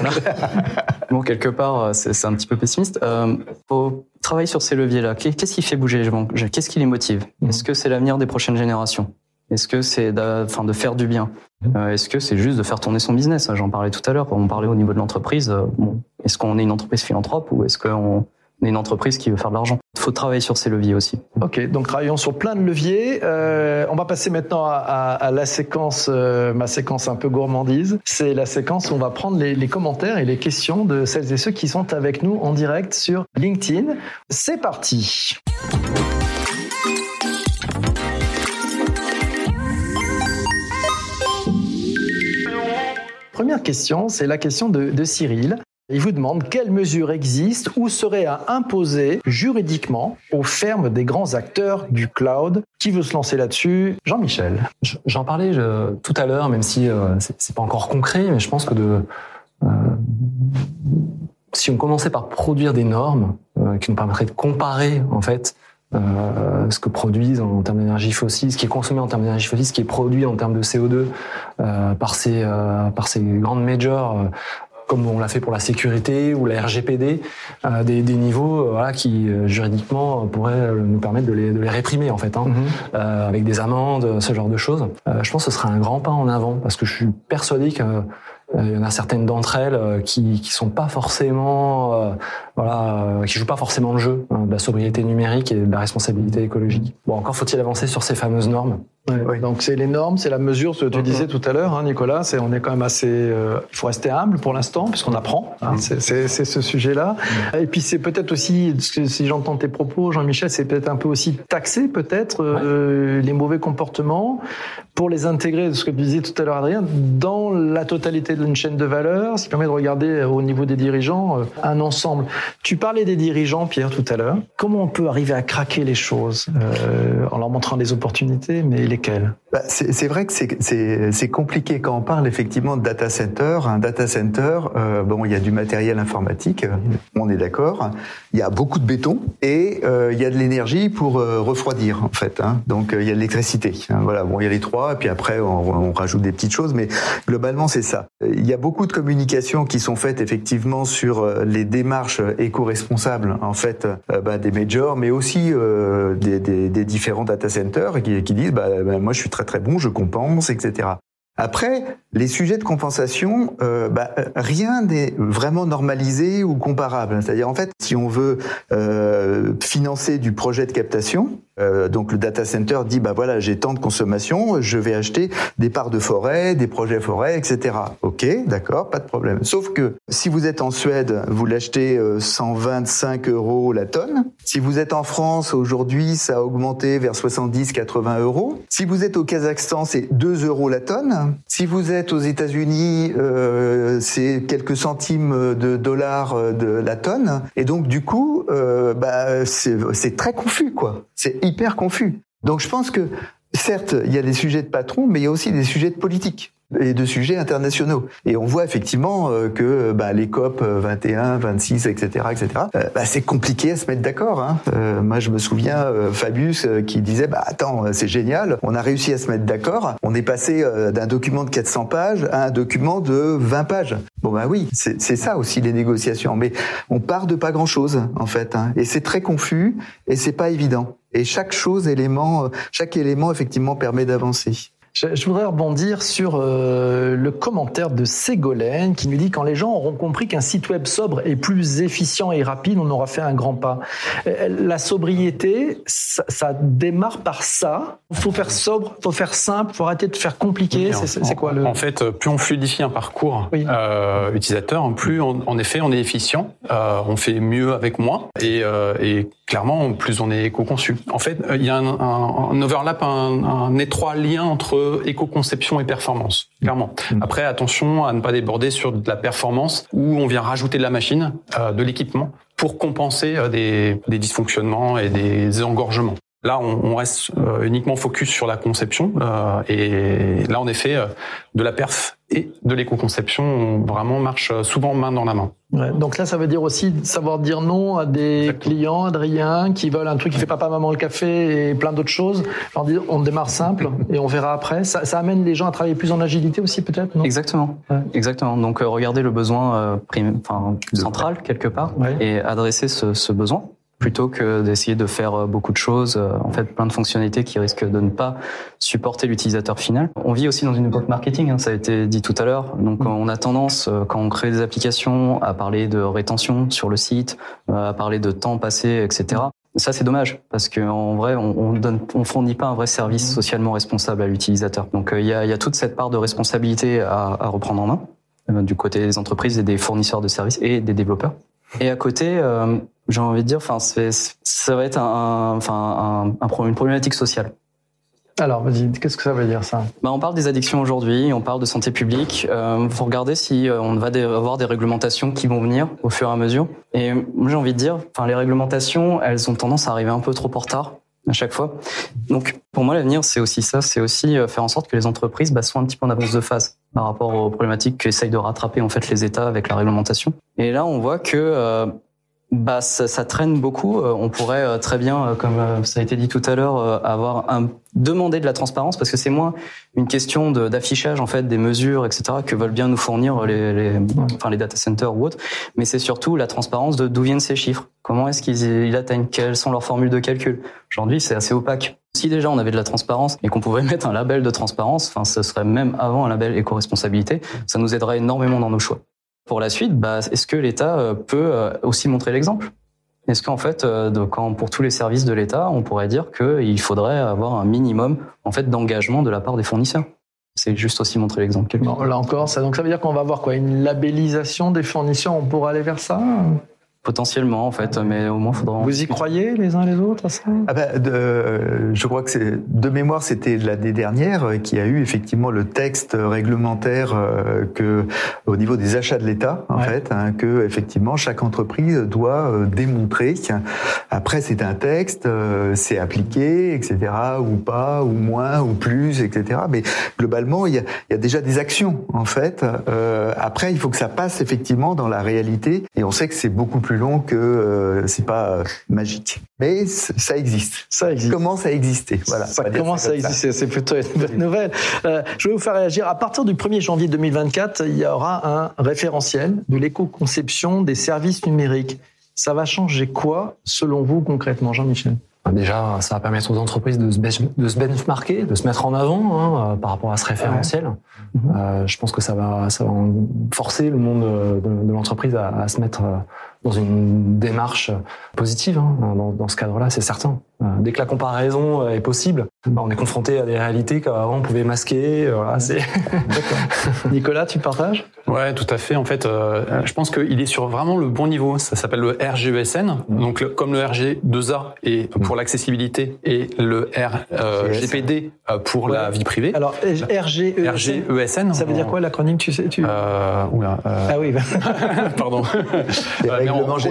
bon, quelque part, c'est un petit peu pessimiste. Euh, faut travailler sur ces leviers-là. Qu'est-ce qui fait bouger les gens? Qu'est-ce qui les motive? Mmh. Est-ce que c'est l'avenir des prochaines générations? Est-ce que c'est enfin de faire du bien euh, Est-ce que c'est juste de faire tourner son business? J'en parlais tout à l'heure. On parlait au niveau de l'entreprise. Euh, bon, est-ce qu'on est une entreprise philanthrope ou est-ce qu'on est une entreprise qui veut faire de l'argent? Il faut travailler sur ces leviers aussi. Ok, donc travaillons sur plein de leviers. Euh, on va passer maintenant à, à, à la séquence, ma séquence un peu gourmandise. C'est la séquence où on va prendre les, les, commentaires et les questions de celles et ceux qui sont avec nous en direct sur LinkedIn. C'est parti. Première question, c'est la question de, Cyril Il vous demande quelles mesures existent ou seraient à imposer juridiquement aux fermes des grands acteurs du cloud? Qui veut se lancer là-dessus? Jean-Michel. J'en parlais tout à l'heure, même si euh, c'est pas encore concret, mais je pense que euh, si on commençait par produire des normes euh, qui nous permettraient de comparer en fait euh, ce que produisent en, termes d'énergie fossile, ce qui est consommé en termes d'énergie fossile, ce qui est produit en termes de CO2 euh, par ces euh, par ces grandes majors euh, comme on l'a fait pour la sécurité ou la RGPD, euh, des, des, niveaux voilà, qui juridiquement pourraient nous permettre de les, de les réprimer en fait, hein, mm-hmm. avec des amendes, ce genre de choses. je pense que ce serait un grand pas en avant parce que je suis persuadé que euh, il y en a certaines d'entre elles euh, qui qui sont pas forcément euh, voilà qui jouent pas forcément le jeu hein, de la sobriété numérique et de la responsabilité écologique. Bon, encore faut-il avancer sur ces fameuses normes. Donc c'est les normes, c'est la mesure, ce que tu mm-hmm. disais tout à l'heure, hein, Nicolas. C'est on est quand même assez, il faut rester humble pour l'instant puisqu'on apprend. Hein, mm. c'est ce sujet-là. Mm. Et puis c'est peut-être aussi, si j'entends tes propos, Jean-Michel, c'est peut-être un peu aussi taxer peut-être les mauvais comportements pour les intégrer, ce que tu disais tout à l'heure, Adrien, dans la totalité d'une chaîne de valeur, ce qui permet de regarder euh, au niveau des dirigeants euh, un ensemble. Tu parlais des dirigeants, Pierre, tout à l'heure. Comment on peut arriver à craquer les choses euh, en leur montrant des opportunités, mais bah, C'est vrai que c'est compliqué quand on parle effectivement de data center. Un data center, euh, bon, il y a du matériel informatique, on est d'accord. Il y a beaucoup de béton et euh, il y a de l'énergie pour refroidir en fait. Hein. Donc il y a de l'électricité. Hein. Voilà, bon, il y a les trois, et puis après on, rajoute des petites choses, mais globalement c'est ça. Il y a beaucoup de communications qui sont faites effectivement sur euh, les démarches éco-responsables en fait euh, bah, des majors, mais aussi euh, des, différents data centers qui, qui disent bah, bah, moi je suis très très bon, je compense, etc. Après, les sujets de compensation, euh, bah, rien n'est vraiment normalisé ou comparable. C'est-à-dire, en fait, si on veut euh, financer du projet de captation, euh, donc le data center dit, bah voilà, j'ai tant de consommation, je vais acheter des parts de forêt, des projets forêt, etc. Ok, d'accord, pas de problème. Sauf que si vous êtes en Suède, vous l'achetez 125 euros la tonne. Si vous êtes en France, aujourd'hui, ça a augmenté vers 70-80 euros. Si vous êtes au Kazakhstan, c'est 2 euros la tonne. Si vous êtes aux États-Unis, euh, c'est quelques centimes de dollars euh, de la tonne. Et donc, du coup, euh, bah, c'est très confus, quoi. C'est hyper confus. Donc, je pense que, certes, il y a des sujets de patron, mais il y a aussi des sujets de politique et de sujets internationaux. Et on voit effectivement euh, que bah, les COP 21, 26, etc., etc., bah, c'est compliqué à se mettre d'accord. Hein. Euh, moi, je me souviens euh, Fabius qui disait bah attends, c'est génial, on a réussi à se mettre d'accord. On est passé d'un document de 400 pages à un document de 20 pages. Bon bah oui, c'est ça aussi les négociations. Mais on part de pas grand chose en fait, hein. et c'est très confus et c'est pas évident. Et chaque chose, élément, chaque élément effectivement permet d'avancer. Je, voudrais rebondir sur euh, le commentaire de Ségolène qui nous dit quand les gens auront compris qu'un site web sobre est plus efficient et rapide, on aura fait un grand pas. Euh, la sobriété, ça, démarre par ça. Il faut faire sobre, il faut faire simple, il faut arrêter de faire compliqué. C'est quoi le En fait, plus on fluidifie un parcours euh, utilisateur, plus en effet on est efficient, on fait mieux avec moins et, et clairement plus on est éco-conçu. En fait, il y a un, un, un overlap, un, un étroit lien entre éco-conception et performance, clairement. Mm. Après, attention à ne pas déborder sur de la performance où on vient rajouter de la machine, euh, de l'équipement, pour compenser euh, des, des, dysfonctionnements et des engorgements. Là, on, reste euh, uniquement focus sur la conception. Euh, et là, en effet, euh, de la perf et de l'éco-conception, vraiment marche souvent main dans la main. Ouais, donc là, ça veut dire aussi savoir dire non à des clients, Adrien, qui veulent un truc qui fait papa, maman le café et plein d'autres choses. Leur dire, on démarre simple et on verra après. Ça, ça, amène les gens à travailler plus en agilité aussi, peut-être, non? Exactement. Ouais. Exactement. Donc, regardez le besoin enfin, central, quelque part, et adresser ce, ce besoin plutôt que d'essayer de faire euh, beaucoup de choses, euh, en fait plein de fonctionnalités qui risquent de ne pas supporter l'utilisateur final. On vit aussi dans une époque marketing, hein, ça a été dit tout à l'heure. Donc mm. on a tendance, euh, quand on crée des applications, à parler de rétention sur le site, à parler de temps passé, etc. Ça c'est dommage parce qu'en vrai on, donne, on fournit pas un vrai service mm. socialement responsable à l'utilisateur. Donc il y a, y, a, toute cette part de responsabilité à, à reprendre en main du côté des entreprises et des fournisseurs de services et des développeurs. Et à côté, euh, j'ai envie de dire, enfin, ça va être un, enfin, un, un, une problématique sociale. Alors, vas-y, qu'est-ce que ça veut dire ça? Bah, On parle des addictions aujourd'hui, on parle de santé publique. Il euh, faut regarder si euh, on va avoir des réglementations qui vont venir au fur et à mesure. Et j'ai envie de dire, enfin, les réglementations, elles ont tendance à arriver un peu trop en retard à chaque fois. Donc, pour moi, l'avenir, c'est aussi ça, c'est aussi euh, faire en sorte que les entreprises bah, soient un petit peu en avance de phase par rapport aux problématiques qu'essayent de rattraper en fait les États avec la réglementation. Et là, on voit que bah, ça, ça, traîne beaucoup. Euh, on pourrait euh, très bien, euh, comme ça a été dit tout à l'heure, avoir un, demander de la transparence parce que c'est moins une question d'affichage en fait des mesures, etc. que veulent bien nous fournir les, les, enfin les data centers ou autres. Mais c'est surtout la transparence de d'où viennent ces chiffres. Comment est-ce qu'ils atteignent? Quelles sont leurs formules de calcul? Aujourd'hui, c'est assez opaque. Si déjà on avait de la transparence et qu'on pouvait (laughs) mettre un label de transparence, enfin ce serait même avant un label éco-responsabilité, ça nous aiderait énormément dans nos choix. Pour la suite, bah, est-ce que l'État euh, peut euh, aussi montrer l'exemple? Est-ce qu'en fait, euh, pour tous les services de l'État, on pourrait dire qu'il faudrait avoir un minimum en fait d'engagement de la part des fournisseurs? C'est juste aussi montrer l'exemple. là encore, ça, donc ça veut dire qu'on va avoir quoi? Une labellisation des fournisseurs On pourra aller vers ça? Potentiellement, en fait, mais au moins faudra. Vous y croyez les uns les autres à ça? Ah ben, de, Je crois que c'est de mémoire, c'était l'année dernière euh, qui a eu effectivement le texte réglementaire euh, que au niveau des achats de l'État, en fait, hein, que effectivement chaque entreprise doit euh, démontrer. Après, c'est un texte, c'est appliqué, etc. ou pas, ou moins, ou plus, etc. Mais globalement, il y a, il y a déjà des actions, en fait. après, il faut que ça passe effectivement dans la réalité, et on sait que c'est beaucoup plus long que euh, c'est pas euh, magique. Mais ça existe. Ça existe. Commence à exister. Voilà. Ça commence à exister. C'est plutôt une bonne nouvelle. Euh, je vais vous faire réagir. À partir du 1er janvier 2024, il y aura un référentiel de l'éco-conception des services numériques. Ça va changer quoi, selon vous, concrètement, Jean-Michel? Déjà, ça va permettre aux entreprises de se, de se benchmarker, de se mettre en avant hein, par rapport à ce référentiel. Euh, je pense que ça va, ça va forcer le monde de, de l'entreprise à, à, se mettre dans une démarche positive hein, dans, dans, ce cadre-là, c'est certain. Euh, dès que la comparaison est possible, bah, on est confronté à des réalités qu'avant on pouvait masquer. Euh, voilà, c'est... (laughs) Nicolas, tu partages? Ouais, tout à fait. En fait, euh, je pense qu'il est sur vraiment le bon niveau. Ça s'appelle le RGESN, donc comme le RG2A et pour l'accessibilité et le RGPD pour la vie privée. Alors RGESN, RGESN ça veut dire quoi l'acronyme Tu sais tu... Euh, oula, Ah oui. (laughs) Pardon. (laughs)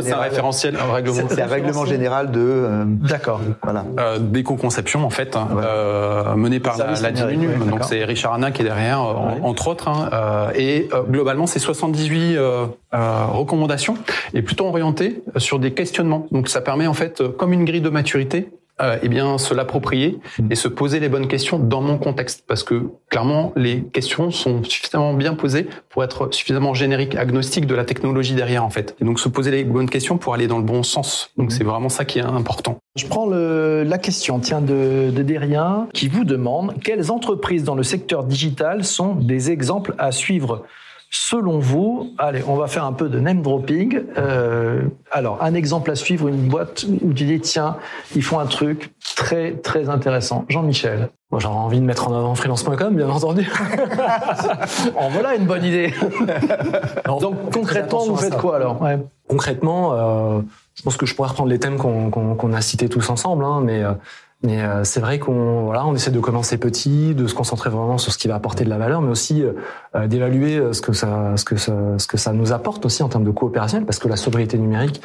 C'est un référentiel, un règlement. C'est un règlement général de. Euh, D'accord. Voilà. Euh, d'éco-conception en fait, hein, euh, mené par la, la DINU. Donc c'est Richard Anna qui est derrière, entre autres. Hein, euh, et euh, globalement, c'est 78 recommandations et plutôt orientées sur des questionnements. Donc ça permet en fait, comme une grille de maturité, euh, eh bien, se l'approprier et se poser les bonnes questions dans mon contexte, parce que clairement, les questions sont suffisamment bien posées pour être suffisamment génériques, agnostiques de la technologie derrière, en fait. Et donc, se poser les bonnes questions pour aller dans le bon sens. Donc, c'est vraiment ça qui est important. Je prends le, la question, tiens, de, de Derrien, qui vous demande quelles entreprises dans le secteur digital sont des exemples à suivre? Selon vous, allez, on va faire un peu de name dropping. Euh, alors, un exemple à suivre, une boîte où tu dis, tiens, ils font un truc très, très intéressant. Jean-Michel. Moi, j'aurais envie de mettre en avant freelance.com, bien entendu. (laughs) en voilà une bonne idée. (laughs) Donc, concrètement, vous faites quoi alors? Ouais. Concrètement, euh, je pense que je pourrais reprendre les thèmes qu'on qu a cités tous ensemble, hein, mais euh, mais euh, c'est vrai qu'on voilà, on essaie de commencer petit, de se concentrer vraiment sur ce qui va apporter de la valeur, mais aussi euh, euh, d'évaluer ce que ça, ce que ça, ce que ça nous apporte aussi en termes de coût opérationnel, parce que la sobriété numérique,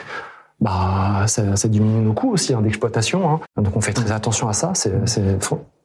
bah ça, ça diminue nos coûts aussi hein, d'exploitation. Hein. Donc on fait très attention à ça. C'est,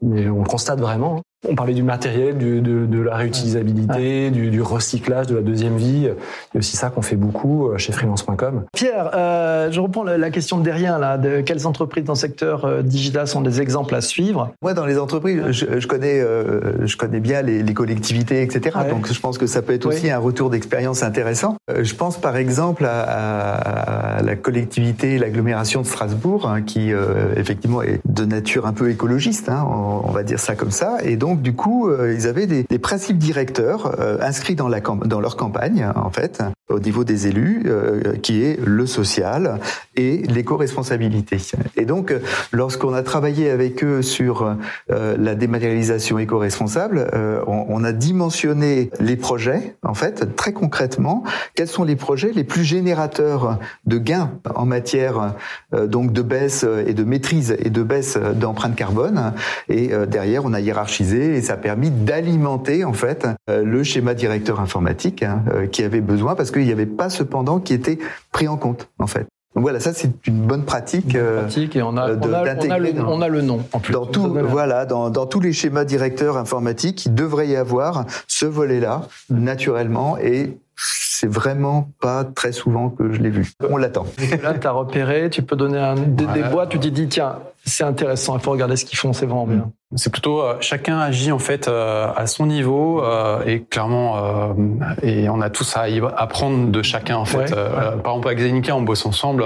mais on le constate vraiment. Hein. On parlait du matériel, du, de, de, la réutilisabilité, du, du, recyclage, de la deuxième vie. Il y a aussi ça qu'on fait beaucoup euh, chez freelance.com. Pierre, euh, je reprends la question de derrière là. De quelles entreprises dans le secteur euh, digital sont des exemples à suivre? Moi, dans les entreprises, je, je connais, euh, je connais bien les, les collectivités, etc. Ouais. Donc, je pense que ça peut être aussi un retour d'expérience intéressant. Euh, je pense par exemple à, à, à la collectivité, l'agglomération de Strasbourg, hein, qui effectivement est de nature un peu écologiste, hein, on, on va dire ça comme ça, et donc donc du coup, euh, ils avaient des, principes directeurs euh, inscrits dans, dans leur campagne, en fait, au niveau des élus, euh, qui est le social et l'éco-responsabilité. Et donc, lorsqu'on a travaillé avec eux sur euh, la dématérialisation éco-responsable, euh, on, on, a dimensionné les projets, en fait, très concrètement, quels sont les projets les plus générateurs de gains en matière donc de baisse et de maîtrise et de baisse d'empreinte carbone. Et derrière, on a hiérarchisé et ça a permis d'alimenter en fait le schéma directeur informatique hein, qui avait besoin parce qu'il n'y avait pas cependant qui était pris en compte en fait. Donc voilà, ça c'est une bonne pratique. Pratique et on a, on, a, on, a le, on a, le, nom en plus. Dans tout, voilà, dans, dans, tous les schémas directeurs informatiques, il devrait y avoir ce volet-là naturellement et c'est vraiment pas très souvent que je l'ai vu. On l'attend. Là, tu as repéré, tu peux donner un, des, des boîtes, tu te dis tiens, c'est intéressant, il faut regarder ce qu'ils font, c'est vraiment bien. C'est plutôt euh, chacun agit en fait euh, à son niveau euh, et clairement et on a tous à apprendre de chacun en fait. par exemple avec Zenica on bosse ensemble,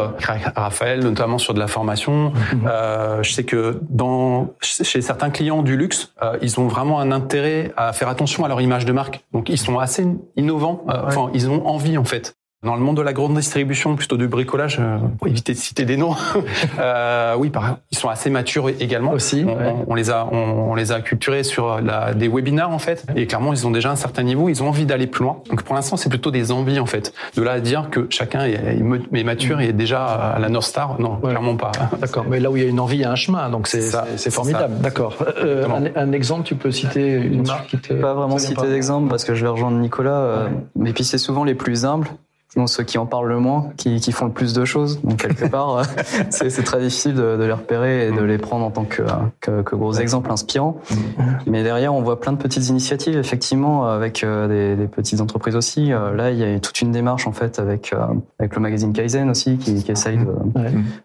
Raphaël notamment sur de la formation. (laughs) Mhm. je sais que dans chez certains clients du luxe, ils ont vraiment un intérêt à faire attention à leur image de marque. Donc ils sont assez innovants. Enfin ils ont envie en fait dans le monde de la grande distribution, plutôt du bricolage, euh, pour éviter de citer des noms, (laughs) euh, oui, par, ils sont assez matures également. Aussi, on, on les a, on, on, les a culturés sur la, des webinars en fait, et clairement ils ont déjà un certain niveau, ils ont envie d'aller plus loin. Donc pour l'instant, c'est plutôt des envies en fait. De là à dire que chacun est, est mature et est déjà à la North Star, non, clairement pas. D'accord, mais là où il y a une envie, il y a un chemin, donc c'est formidable. D'accord. Euh, un, un, exemple, tu peux citer une marque qui te. Pas vraiment citer d'exemple parce que je vais rejoindre Nicolas. Euh, mais puis c'est souvent les plus humbles non ceux qui en parlent le moins, qui, qui font le plus de choses. Donc quelque part, euh, (laughs) c'est très difficile de, de, les repérer et de les prendre en tant que, que, que gros exemples inspirants. Mais derrière, on voit plein de petites initiatives, effectivement, avec euh, des, des petites entreprises aussi. Euh, là, il y a toute une démarche en fait avec avec le magazine Kaizen aussi, qui, qui essaye de,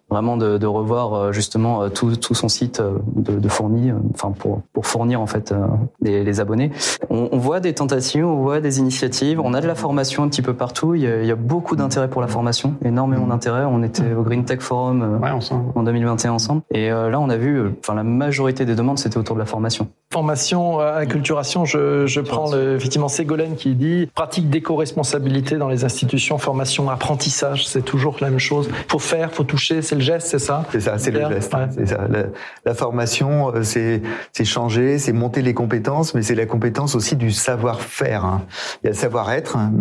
vraiment de, de, revoir justement tout, tout son site de, de fourni, enfin pour pour fournir en fait les, les abonnés. On, on, voit des tentatives, on voit des initiatives, on a de la formation un petit peu partout. Il y a, il y a beaucoup d'intérêt pour la formation, énormément mm. d'intérêt. On était au Green Tech Forum euh, en 2021 ensemble. Et euh, là, on a vu, euh, enfin, la majorité des demandes, c'était autour de la formation. Formation, acculturation, je, je prends le, effectivement Ségolène qui dit pratique d'éco-responsabilité dans les institutions, formation, apprentissage, c'est toujours la même chose. Faut faire, faut toucher, c'est le geste, c'est ça? C'est ça, c'est le geste. C'est ça. La, la formation, c'est changer, c'est monter les compétences, mais c'est la compétence aussi du savoir-faire. Hein. Il y a le savoir-être, hein,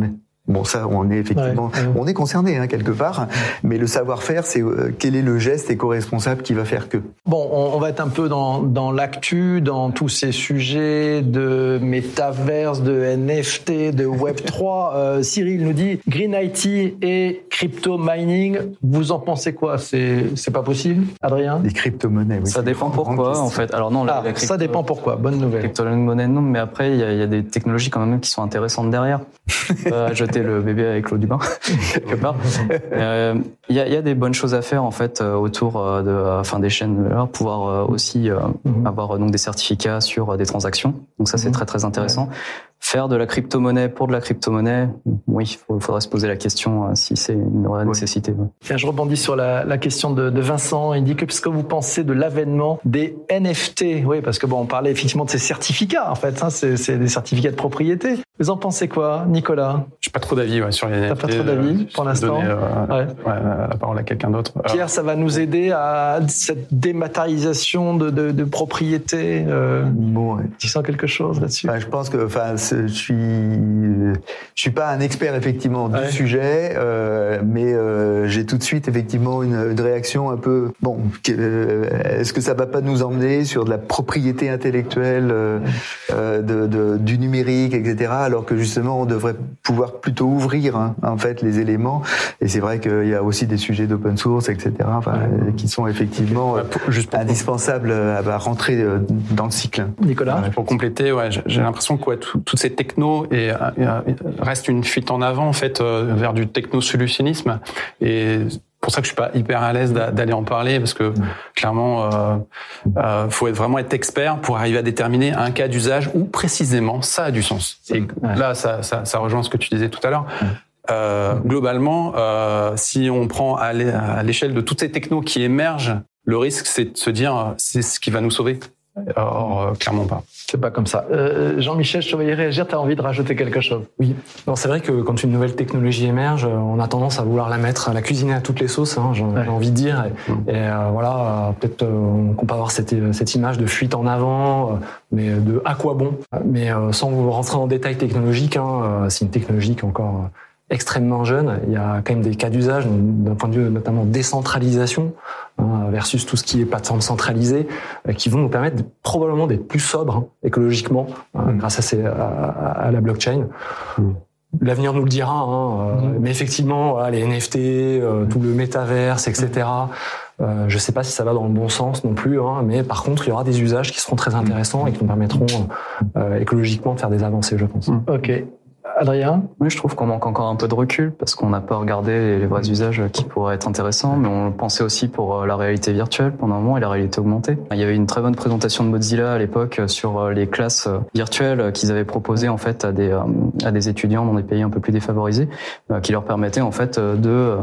Bon, ça, on est effectivement, on est concerné hein, quelque part, mais le savoir-faire, c'est euh, quel est le geste éco-responsable qui va faire que? Bon, on, va être un peu dans, dans l'actu, dans tous ces sujets de métaverse, de NFT, de Web 3. (laughs) Euh, Cyril nous dit Green IT et crypto mining. Vous en pensez quoi? C'est c'est pas possible, Adrien? Les crypto-monnaies. Oui, ça dépend pourquoi, en fait. Alors non, ah, ça dépend pourquoi. Bonne nouvelle. Crypto-monnaie non, mais après il y, y, a des technologies quand même qui sont intéressantes derrière. (laughs) euh, le bébé avec l'eau du bain (laughs) quelque part. Il euh, y, a, y, a, des bonnes choses à faire en fait euh, autour euh, de, enfin des chaînes, là, pouvoir aussi mhm. avoir donc des certificats sur des transactions. Donc ça c'est mhm. très très intéressant. Faire de la crypto-monnaie pour de la crypto-monnaie, oui, il faudrait se poser la question euh, si c'est une vraie nécessité. Tiens, je rebondis sur la, la question de, de, Vincent. Il dit que ce que vous pensez de l'avènement des NFT Oui, parce que bon, on parlait effectivement de ces certificats, en fait. Hein, c'est des certificats de propriété. Vous en pensez quoi, Nicolas? J'ai pas trop d'avis ouais, sur les NFT. T'as pas trop d'avis pour l'instant? euh, ouais. ouais. la parole à quelqu'un d'autre. Pierre, ça va nous aider à cette dématérialisation de, de, de propriété. Euh, bon, ouais. Tu sens quelque chose là-dessus? Bah, Je pense que, enfin, je suis, je suis pas un expert effectivement du sujet, euh, mais euh, j'ai tout de suite effectivement une, une réaction un peu bon. Euh, est-ce que ça va pas nous emmener sur de la propriété intellectuelle de, de, du numérique, etc. Alors que justement on devrait pouvoir plutôt ouvrir hein, en fait les éléments. Et c'est vrai qu'il y a aussi des sujets d'open source, etc. Enfin, qui sont effectivement juste indispensables à rentrer dans le cycle. Nicolas, pour compléter, ouais, j'ai l'impression que ouais, toutes ces techno et, reste une fuite en avant en fait euh, vers du techno-solutionnisme et pour ça que je suis pas hyper à l'aise d'aller en parler parce que clairement euh, euh, faut être vraiment être expert pour arriver à déterminer un cas d'usage où précisément ça a du sens. Et là, ça, ça, ça rejoint ce que tu disais tout à l'heure. Euh, globalement, euh, si on prend à l'échelle de toutes ces technos qui émergent, le risque c'est de se dire c'est ce qui va nous sauver. Or, clairement pas. C'est pas comme ça. Jean-Michel, je te voyais réagir, tu as envie de rajouter quelque chose? Oui. c'est vrai que quand une nouvelle technologie émerge, on a tendance à vouloir la mettre, à la cuisiner à toutes les sauces, hein, j'ai envie de dire. Et, et voilà, peut-être qu'on peut avoir cette, cette, image de fuite en avant, mais de à quoi bon? Mais sans vous rentrer en détail technologique, hein, c'est une technologie qui est encore extrêmement jeune. Il y a quand même des cas d'usage d'un point de vue notamment décentralisation hein, versus tout ce qui est plateforme centralisée euh, qui vont nous permettre probablement d'être plus sobres hein, écologiquement hein, mm. grâce à, la blockchain. Mm. L'avenir nous le dira, hein, euh, mm. mais effectivement, les NFT, euh, tout le métaverse, etc. Euh, je ne sais pas si ça va dans le bon sens non plus, hein, mais par contre, il y aura des usages qui seront très intéressants et qui nous permettront écologiquement de faire des avancées, je pense. Ok. Adrien Oui, je trouve qu'on manque encore un peu de recul parce qu'on n'a pas regardé les vrais usages qui pourraient être intéressants, mais on pensait aussi pour euh, la réalité virtuelle pendant un moment et la réalité augmentée. Il y avait une très bonne présentation de Mozilla à l'époque sur euh, les classes euh, virtuelles qu'ils avaient proposées en fait à des à des étudiants dans des pays un peu plus défavorisés, qui leur permettaient en fait de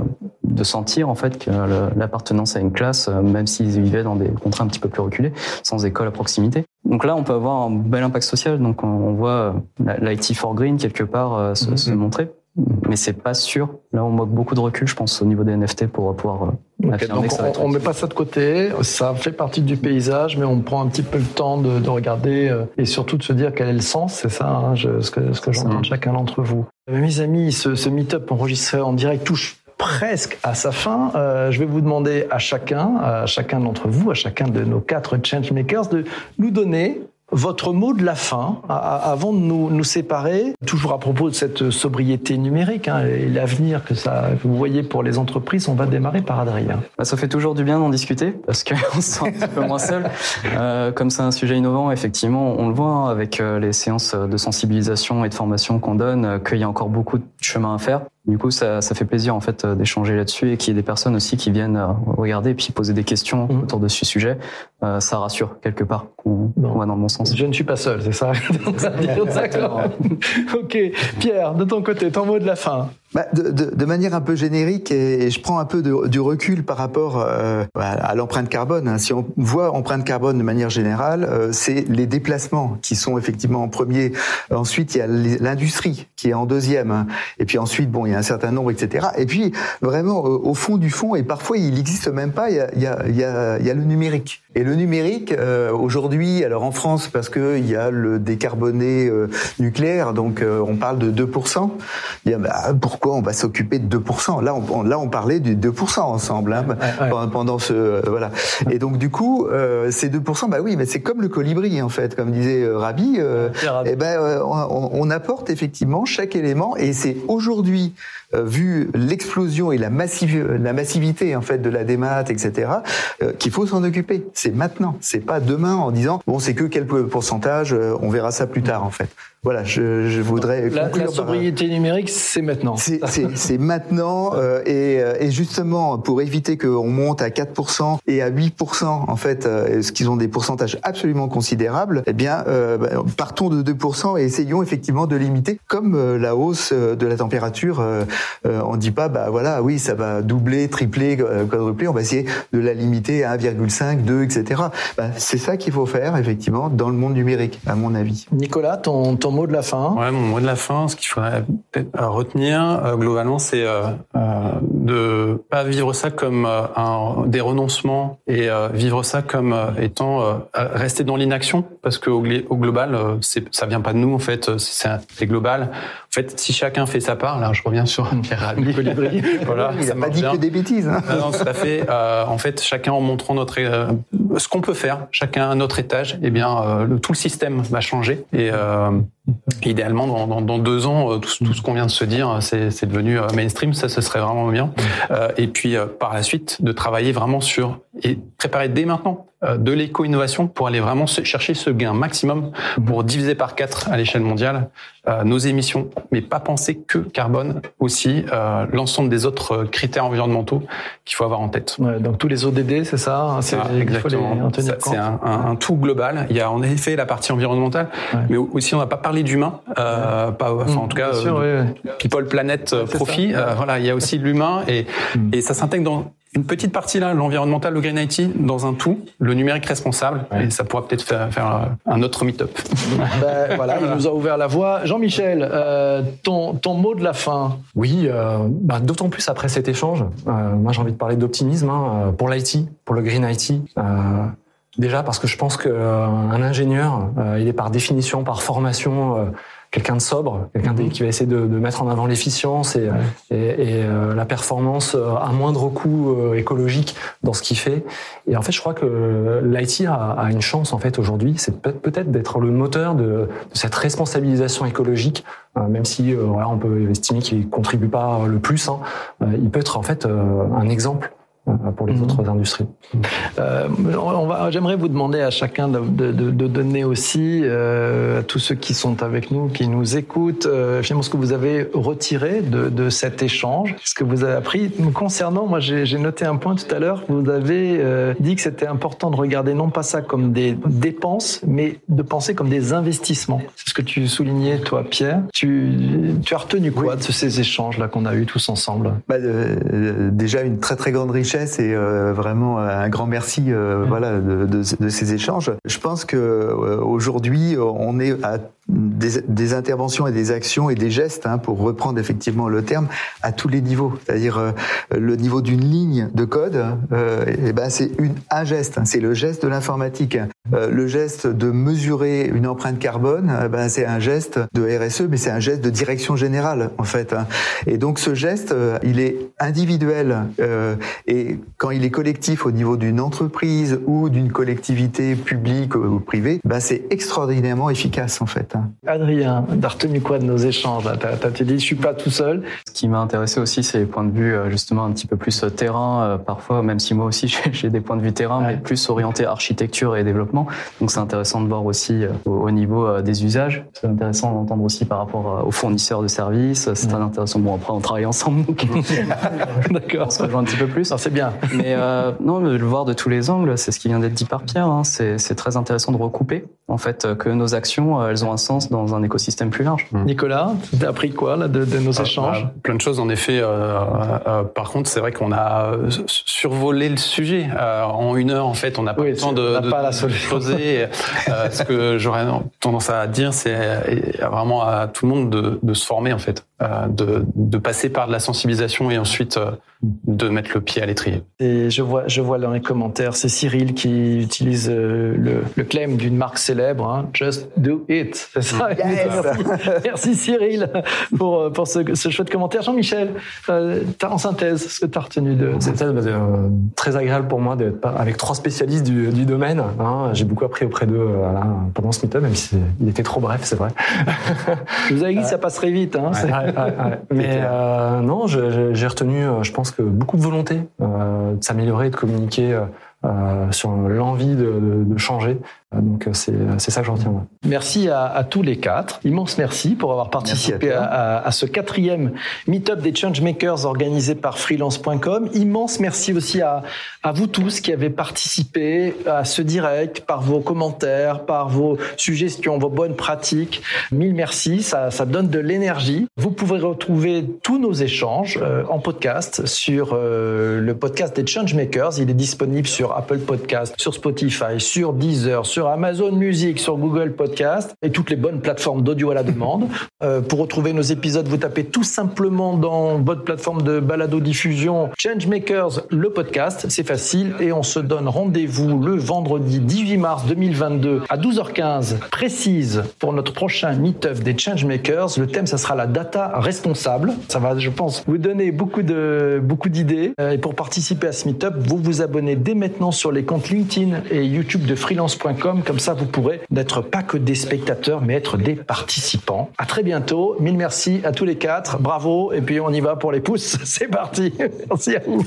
de sentir en fait que l'appartenance à une classe, même s'ils vivaient dans des contrées un petit peu plus reculées, sans école à proximité. Donc là, on peut avoir un bel impact social. Donc on voit l'IT for Green quelque part euh, se, mm-hmm. montrer. Mais c'est pas sûr. Là, on manque beaucoup de recul, je pense, au niveau des NFT pour pouvoir euh, affirmer ça on, met pas ça de côté. Ça fait partie du paysage, mais on prend un petit peu le temps de, regarder euh, et surtout de se dire quel est le sens. C'est ça, hein, ce que, ce que j'entends de chacun d'entre vous. Mes amis, ce, ce meet-up enregistré en direct touche presque à sa fin. je vais vous demander à chacun, à chacun d'entre vous, à chacun de nos quatre changemakers, de nous donner votre mot de la fin, avant de nous, nous séparer, toujours à propos de cette sobriété numérique hein, et l'avenir que ça, vous voyez pour les entreprises, on va démarrer par Adrien. Bah, ça fait toujours du bien d'en discuter parce qu'on (laughs) se sent un petit peu moins seul. Euh, comme c'est un sujet innovant, effectivement, on le voit hein, avec euh, les séances de sensibilisation et de formation qu'on donne, euh, qu'il y a encore beaucoup de chemin à faire. Du coup, ça, ça fait plaisir en fait euh, d'échanger là-dessus et qu'il y ait des personnes aussi qui viennent euh, regarder et puis poser des questions mmh. autour de ce sujet. Euh, ça rassure quelque part qu'on va dans le bon sens. Je ne suis pas seul, c'est ça? (laughs) ok, Pierre, de ton côté, ton mot de la fin. Bah, de, de, de, manière un peu générique, et, je prends un peu de, du recul par rapport euh, à l'empreinte carbone. Hein. Si on voit empreinte carbone de manière générale, euh, c'est les déplacements qui sont effectivement en premier. Ensuite, il y a l'industrie qui est en deuxième. Hein. Et puis ensuite, bon, il y a un certain nombre, etc. Et puis, vraiment, au fond du fond, et parfois il n'existe même pas, il y a, y a, y a, y a le numérique. Et le numérique, euh, aujourd'hui, alors en France, parce qu'il y a le décarboné euh, nucléaire, donc euh, on parle de 2%, il y a, bah, pourquoi on va s'occuper de 2% Là, on, là, on parlait du 2% ensemble, hein, pendant ce... voilà. Et donc, du coup, ces 2%, bah oui, mais c'est comme le colibri, en fait, comme disait Rabi, et eh ben, on, on apporte effectivement chaque élément, et c'est aujourd'hui euh, vu l'explosion et la, la massivité en fait de la démat, etc., euh, qu'il faut s'en occuper. C'est maintenant, c'est pas demain en disant bon c'est que quel pourcentage, euh, on verra ça plus tard en fait. Voilà, je, je voudrais la, la sobriété numérique, c'est maintenant. C'est maintenant (laughs) euh, et, euh, et, justement pour éviter qu'on monte à 4% et à 8% en fait, euh, ce qu'ils ont des pourcentages absolument considérables, eh bien euh, bah, partons de 2% et essayons effectivement de limiter comme la hausse de la température. on dit pas bah voilà oui ça va doubler, tripler, quadrupler, on va essayer de la limiter à 1,5, 2, etc. Bah, c'est ça qu'il faut faire effectivement dans le monde numérique à mon avis. Nicolas, ton, ton mot de la fin Ouais, mon mot de la fin, ce qu'il faudrait peut-être retenir euh, globalement, c'est euh, euh, de pas vivre ça comme euh, un, des renoncements et vivre ça comme étant rester dans l'inaction, parce qu'au au global, c'est ça vient pas de nous en fait, c'est global. En fait, si chacun fait sa part, là, je reviens sur Pierre Rabhi. voilà, (laughs) il n'a pas dit que des bêtises. Hein. Non, tout à fait. en fait, chacun en montrant notre ce qu'on peut faire, chacun à notre étage, eh bien, le, tout le système va changer et Idéalement, dans, deux ans, euh, tout, ce qu'on vient de se dire, c'est devenu euh, mainstream. Ça, ce serait vraiment bien. Euh, et puis, par la suite, de travailler vraiment sur et préparer dès maintenant de l'éco-innovation pour aller vraiment chercher ce gain maximum pour diviser par quatre à l'échelle mondiale nos émissions, mais pas penser que carbone, aussi l'ensemble des autres critères environnementaux qu'il faut avoir en tête. Ouais, donc tous les ODD, c'est ça hein, C'est exactement. C'est un, un, un, tout global. Il y a en effet la partie environnementale, mais aussi on n'a pas parlé d'humain, euh, pas, enfin, en tout cas, sûr, euh, People Planet Profit. Euh, voilà, il y a aussi l'humain et, mm. et ça s'intègre dans une petite partie là, l'environnemental, le Green IT, dans un tout, le numérique responsable, et ça pourra peut-être faire, faire, un autre meet-up. (laughs) ben, voilà, il nous a ouvert la voie. Jean-Michel, euh, ton, ton mot de la fin Oui, euh, bah, d'autant plus après cet échange. Euh, moi, j'ai envie de parler d'optimisme hein, pour l'IT, pour le Green IT. déjà parce que je pense qu'un ingénieur, il est par définition, par formation quelqu'un de sobre, quelqu'un mhm. qui va essayer de, de mettre en avant l'efficience et, et, et euh, la performance euh, à moindre coût euh, écologique dans ce qu'il fait. Et en fait, je crois que l'IT a, a, une chance en fait aujourd'hui, c'est peut-être d'être le moteur de, de, cette responsabilisation écologique, même si voilà, on peut estimer qu'il contribue pas le plus. Hein, il peut être en fait un exemple euh, pour les mhm. autres industries. Euh, on va, j'aimerais vous demander à chacun de, de, de donner aussi euh, à tous ceux qui sont avec nous, qui nous écoutent, euh, finalement ce que vous avez retiré de, de cet échange, ce que vous avez appris. Concernant, moi j'ai noté un point tout à l'heure, vous avez euh, dit que c'était important de regarder non pas ça comme des dépenses, mais de penser comme des investissements. C'est ce que tu soulignais toi, Pierre. Tu, tu as retenu quoi de ces échanges là qu'on a eu tous ensemble? Bah, Déjà une très très grande richesse et euh, vraiment un grand merci euh, voilà de, de, de, ces échanges. Je pense que euh, aujourd'hui on est à des, des, interventions et des actions et des gestes, hein, pour reprendre effectivement le terme, à tous les niveaux. C'est-à-dire euh, le niveau d'une ligne de code, euh, et ben c'est un geste, hein, c'est le geste de l'informatique. Euh, le geste de mesurer une empreinte carbone, euh, ben c'est un geste de RSE, mais c'est un geste de direction générale en fait. Hein. Et donc ce geste, euh, il est individuel et quand il est collectif au niveau d'une entreprise ou d'une collectivité publique ou privée, ben c'est extraordinairement efficace en fait. Adrien, t'as retenu quoi de nos échanges T'as dit, je suis pas tout seul. Ce qui m'a intéressé aussi, c'est les points de vue euh, justement un petit peu plus euh, terrain, euh, parfois, même si moi aussi (laughs) j'ai des points de vue terrain, mais plus orientés architecture et développement. Donc c'est intéressant de voir aussi au niveau des usages. C'est intéressant d'entendre aussi par rapport aux fournisseurs de services. C'est très intéressant. Bon, après, on travaille ensemble, donc d'accord, (laughs) (laughs) on se rejoint un petit peu plus. C'est bien. Mais euh, non, le voir de tous les angles, c'est ce qui vient d'être dit par Pierre. Hein. C'est très intéressant de recouper en fait que nos actions, elles ont un sens dans un écosystème plus large. Mmh. Nicolas, tu as appris quoi là, de, de nos ah, échanges bah, Plein de choses en effet. Euh, euh, par contre, c'est vrai qu'on a survolé le sujet euh, en une heure. En fait, on n'a pas le temps de, de, pas poser. Euh, ce que j'aurais tendance à dire, c'est vraiment à tout le monde de, de se former en fait, euh, de, de passer par de la sensibilisation et ensuite de mettre le pied à l'étrier. Et je vois, je vois dans les commentaires, c'est Cyril qui utilise euh, le, le claim d'une marque célèbre, hein, Just Do It. C'est ça. Merci. Merci. Cyril pour, euh, pour ce, ce chouette commentaire. Jean-Michel, euh, en synthèse, ce que tu as retenu de... C'était euh, très agréable pour moi d'être avec trois spécialistes du, du domaine. Hein. J'ai beaucoup appris auprès d'eux voilà, pendant ce meet-up, même si il était trop bref, c'est vrai. je vous avais dit que ça passerait vite. Hein, ouais, ouais, ouais, (laughs) Mais non, j'ai retenu, je pense que beaucoup de volonté euh, de s'améliorer, de communiquer euh, euh, sur l'envie de, de, changer. Donc c'est ça que j'en retiens. Merci à, à, tous les quatre. Immense merci pour avoir participé à, à, à, ce quatrième meet-up des changemakers organisé par freelance.com. Immense merci aussi à, vous tous qui avez participé à ce direct par vos commentaires, par vos suggestions, vos bonnes pratiques. Mille merci, ça, ça donne de l'énergie. Vous pouvez retrouver tous nos échanges euh, en podcast sur euh, le podcast des changemakers. Il est disponible sur Apple Podcast, sur Spotify, sur Deezer, sur Amazon Music, sur Google Podcast et toutes les bonnes plateformes d'audio à la demande. (laughs) Euh, pour retrouver nos épisodes, vous tapez tout simplement dans votre plateforme de balado diffusion Changemakers le podcast. C'est facile et on se donne rendez-vous le vendredi 18 mars 2022 à 12h15 précise pour notre prochain meet-up des Changemakers. Le thème, ça sera la data responsable. Ça va, je pense, vous donner beaucoup de beaucoup d'idées. Euh, et pour participer à ce meet-up, vous vous abonnez dès maintenant sur les comptes LinkedIn et YouTube de freelance.com. Comme ça, vous pourrez n'être pas que des spectateurs, mais être des participants. À très bientôt. Mille merci à tous les quatre. Bravo. Et puis, on y va pour les pouces. (laughs) C'est parti. Merci à vous.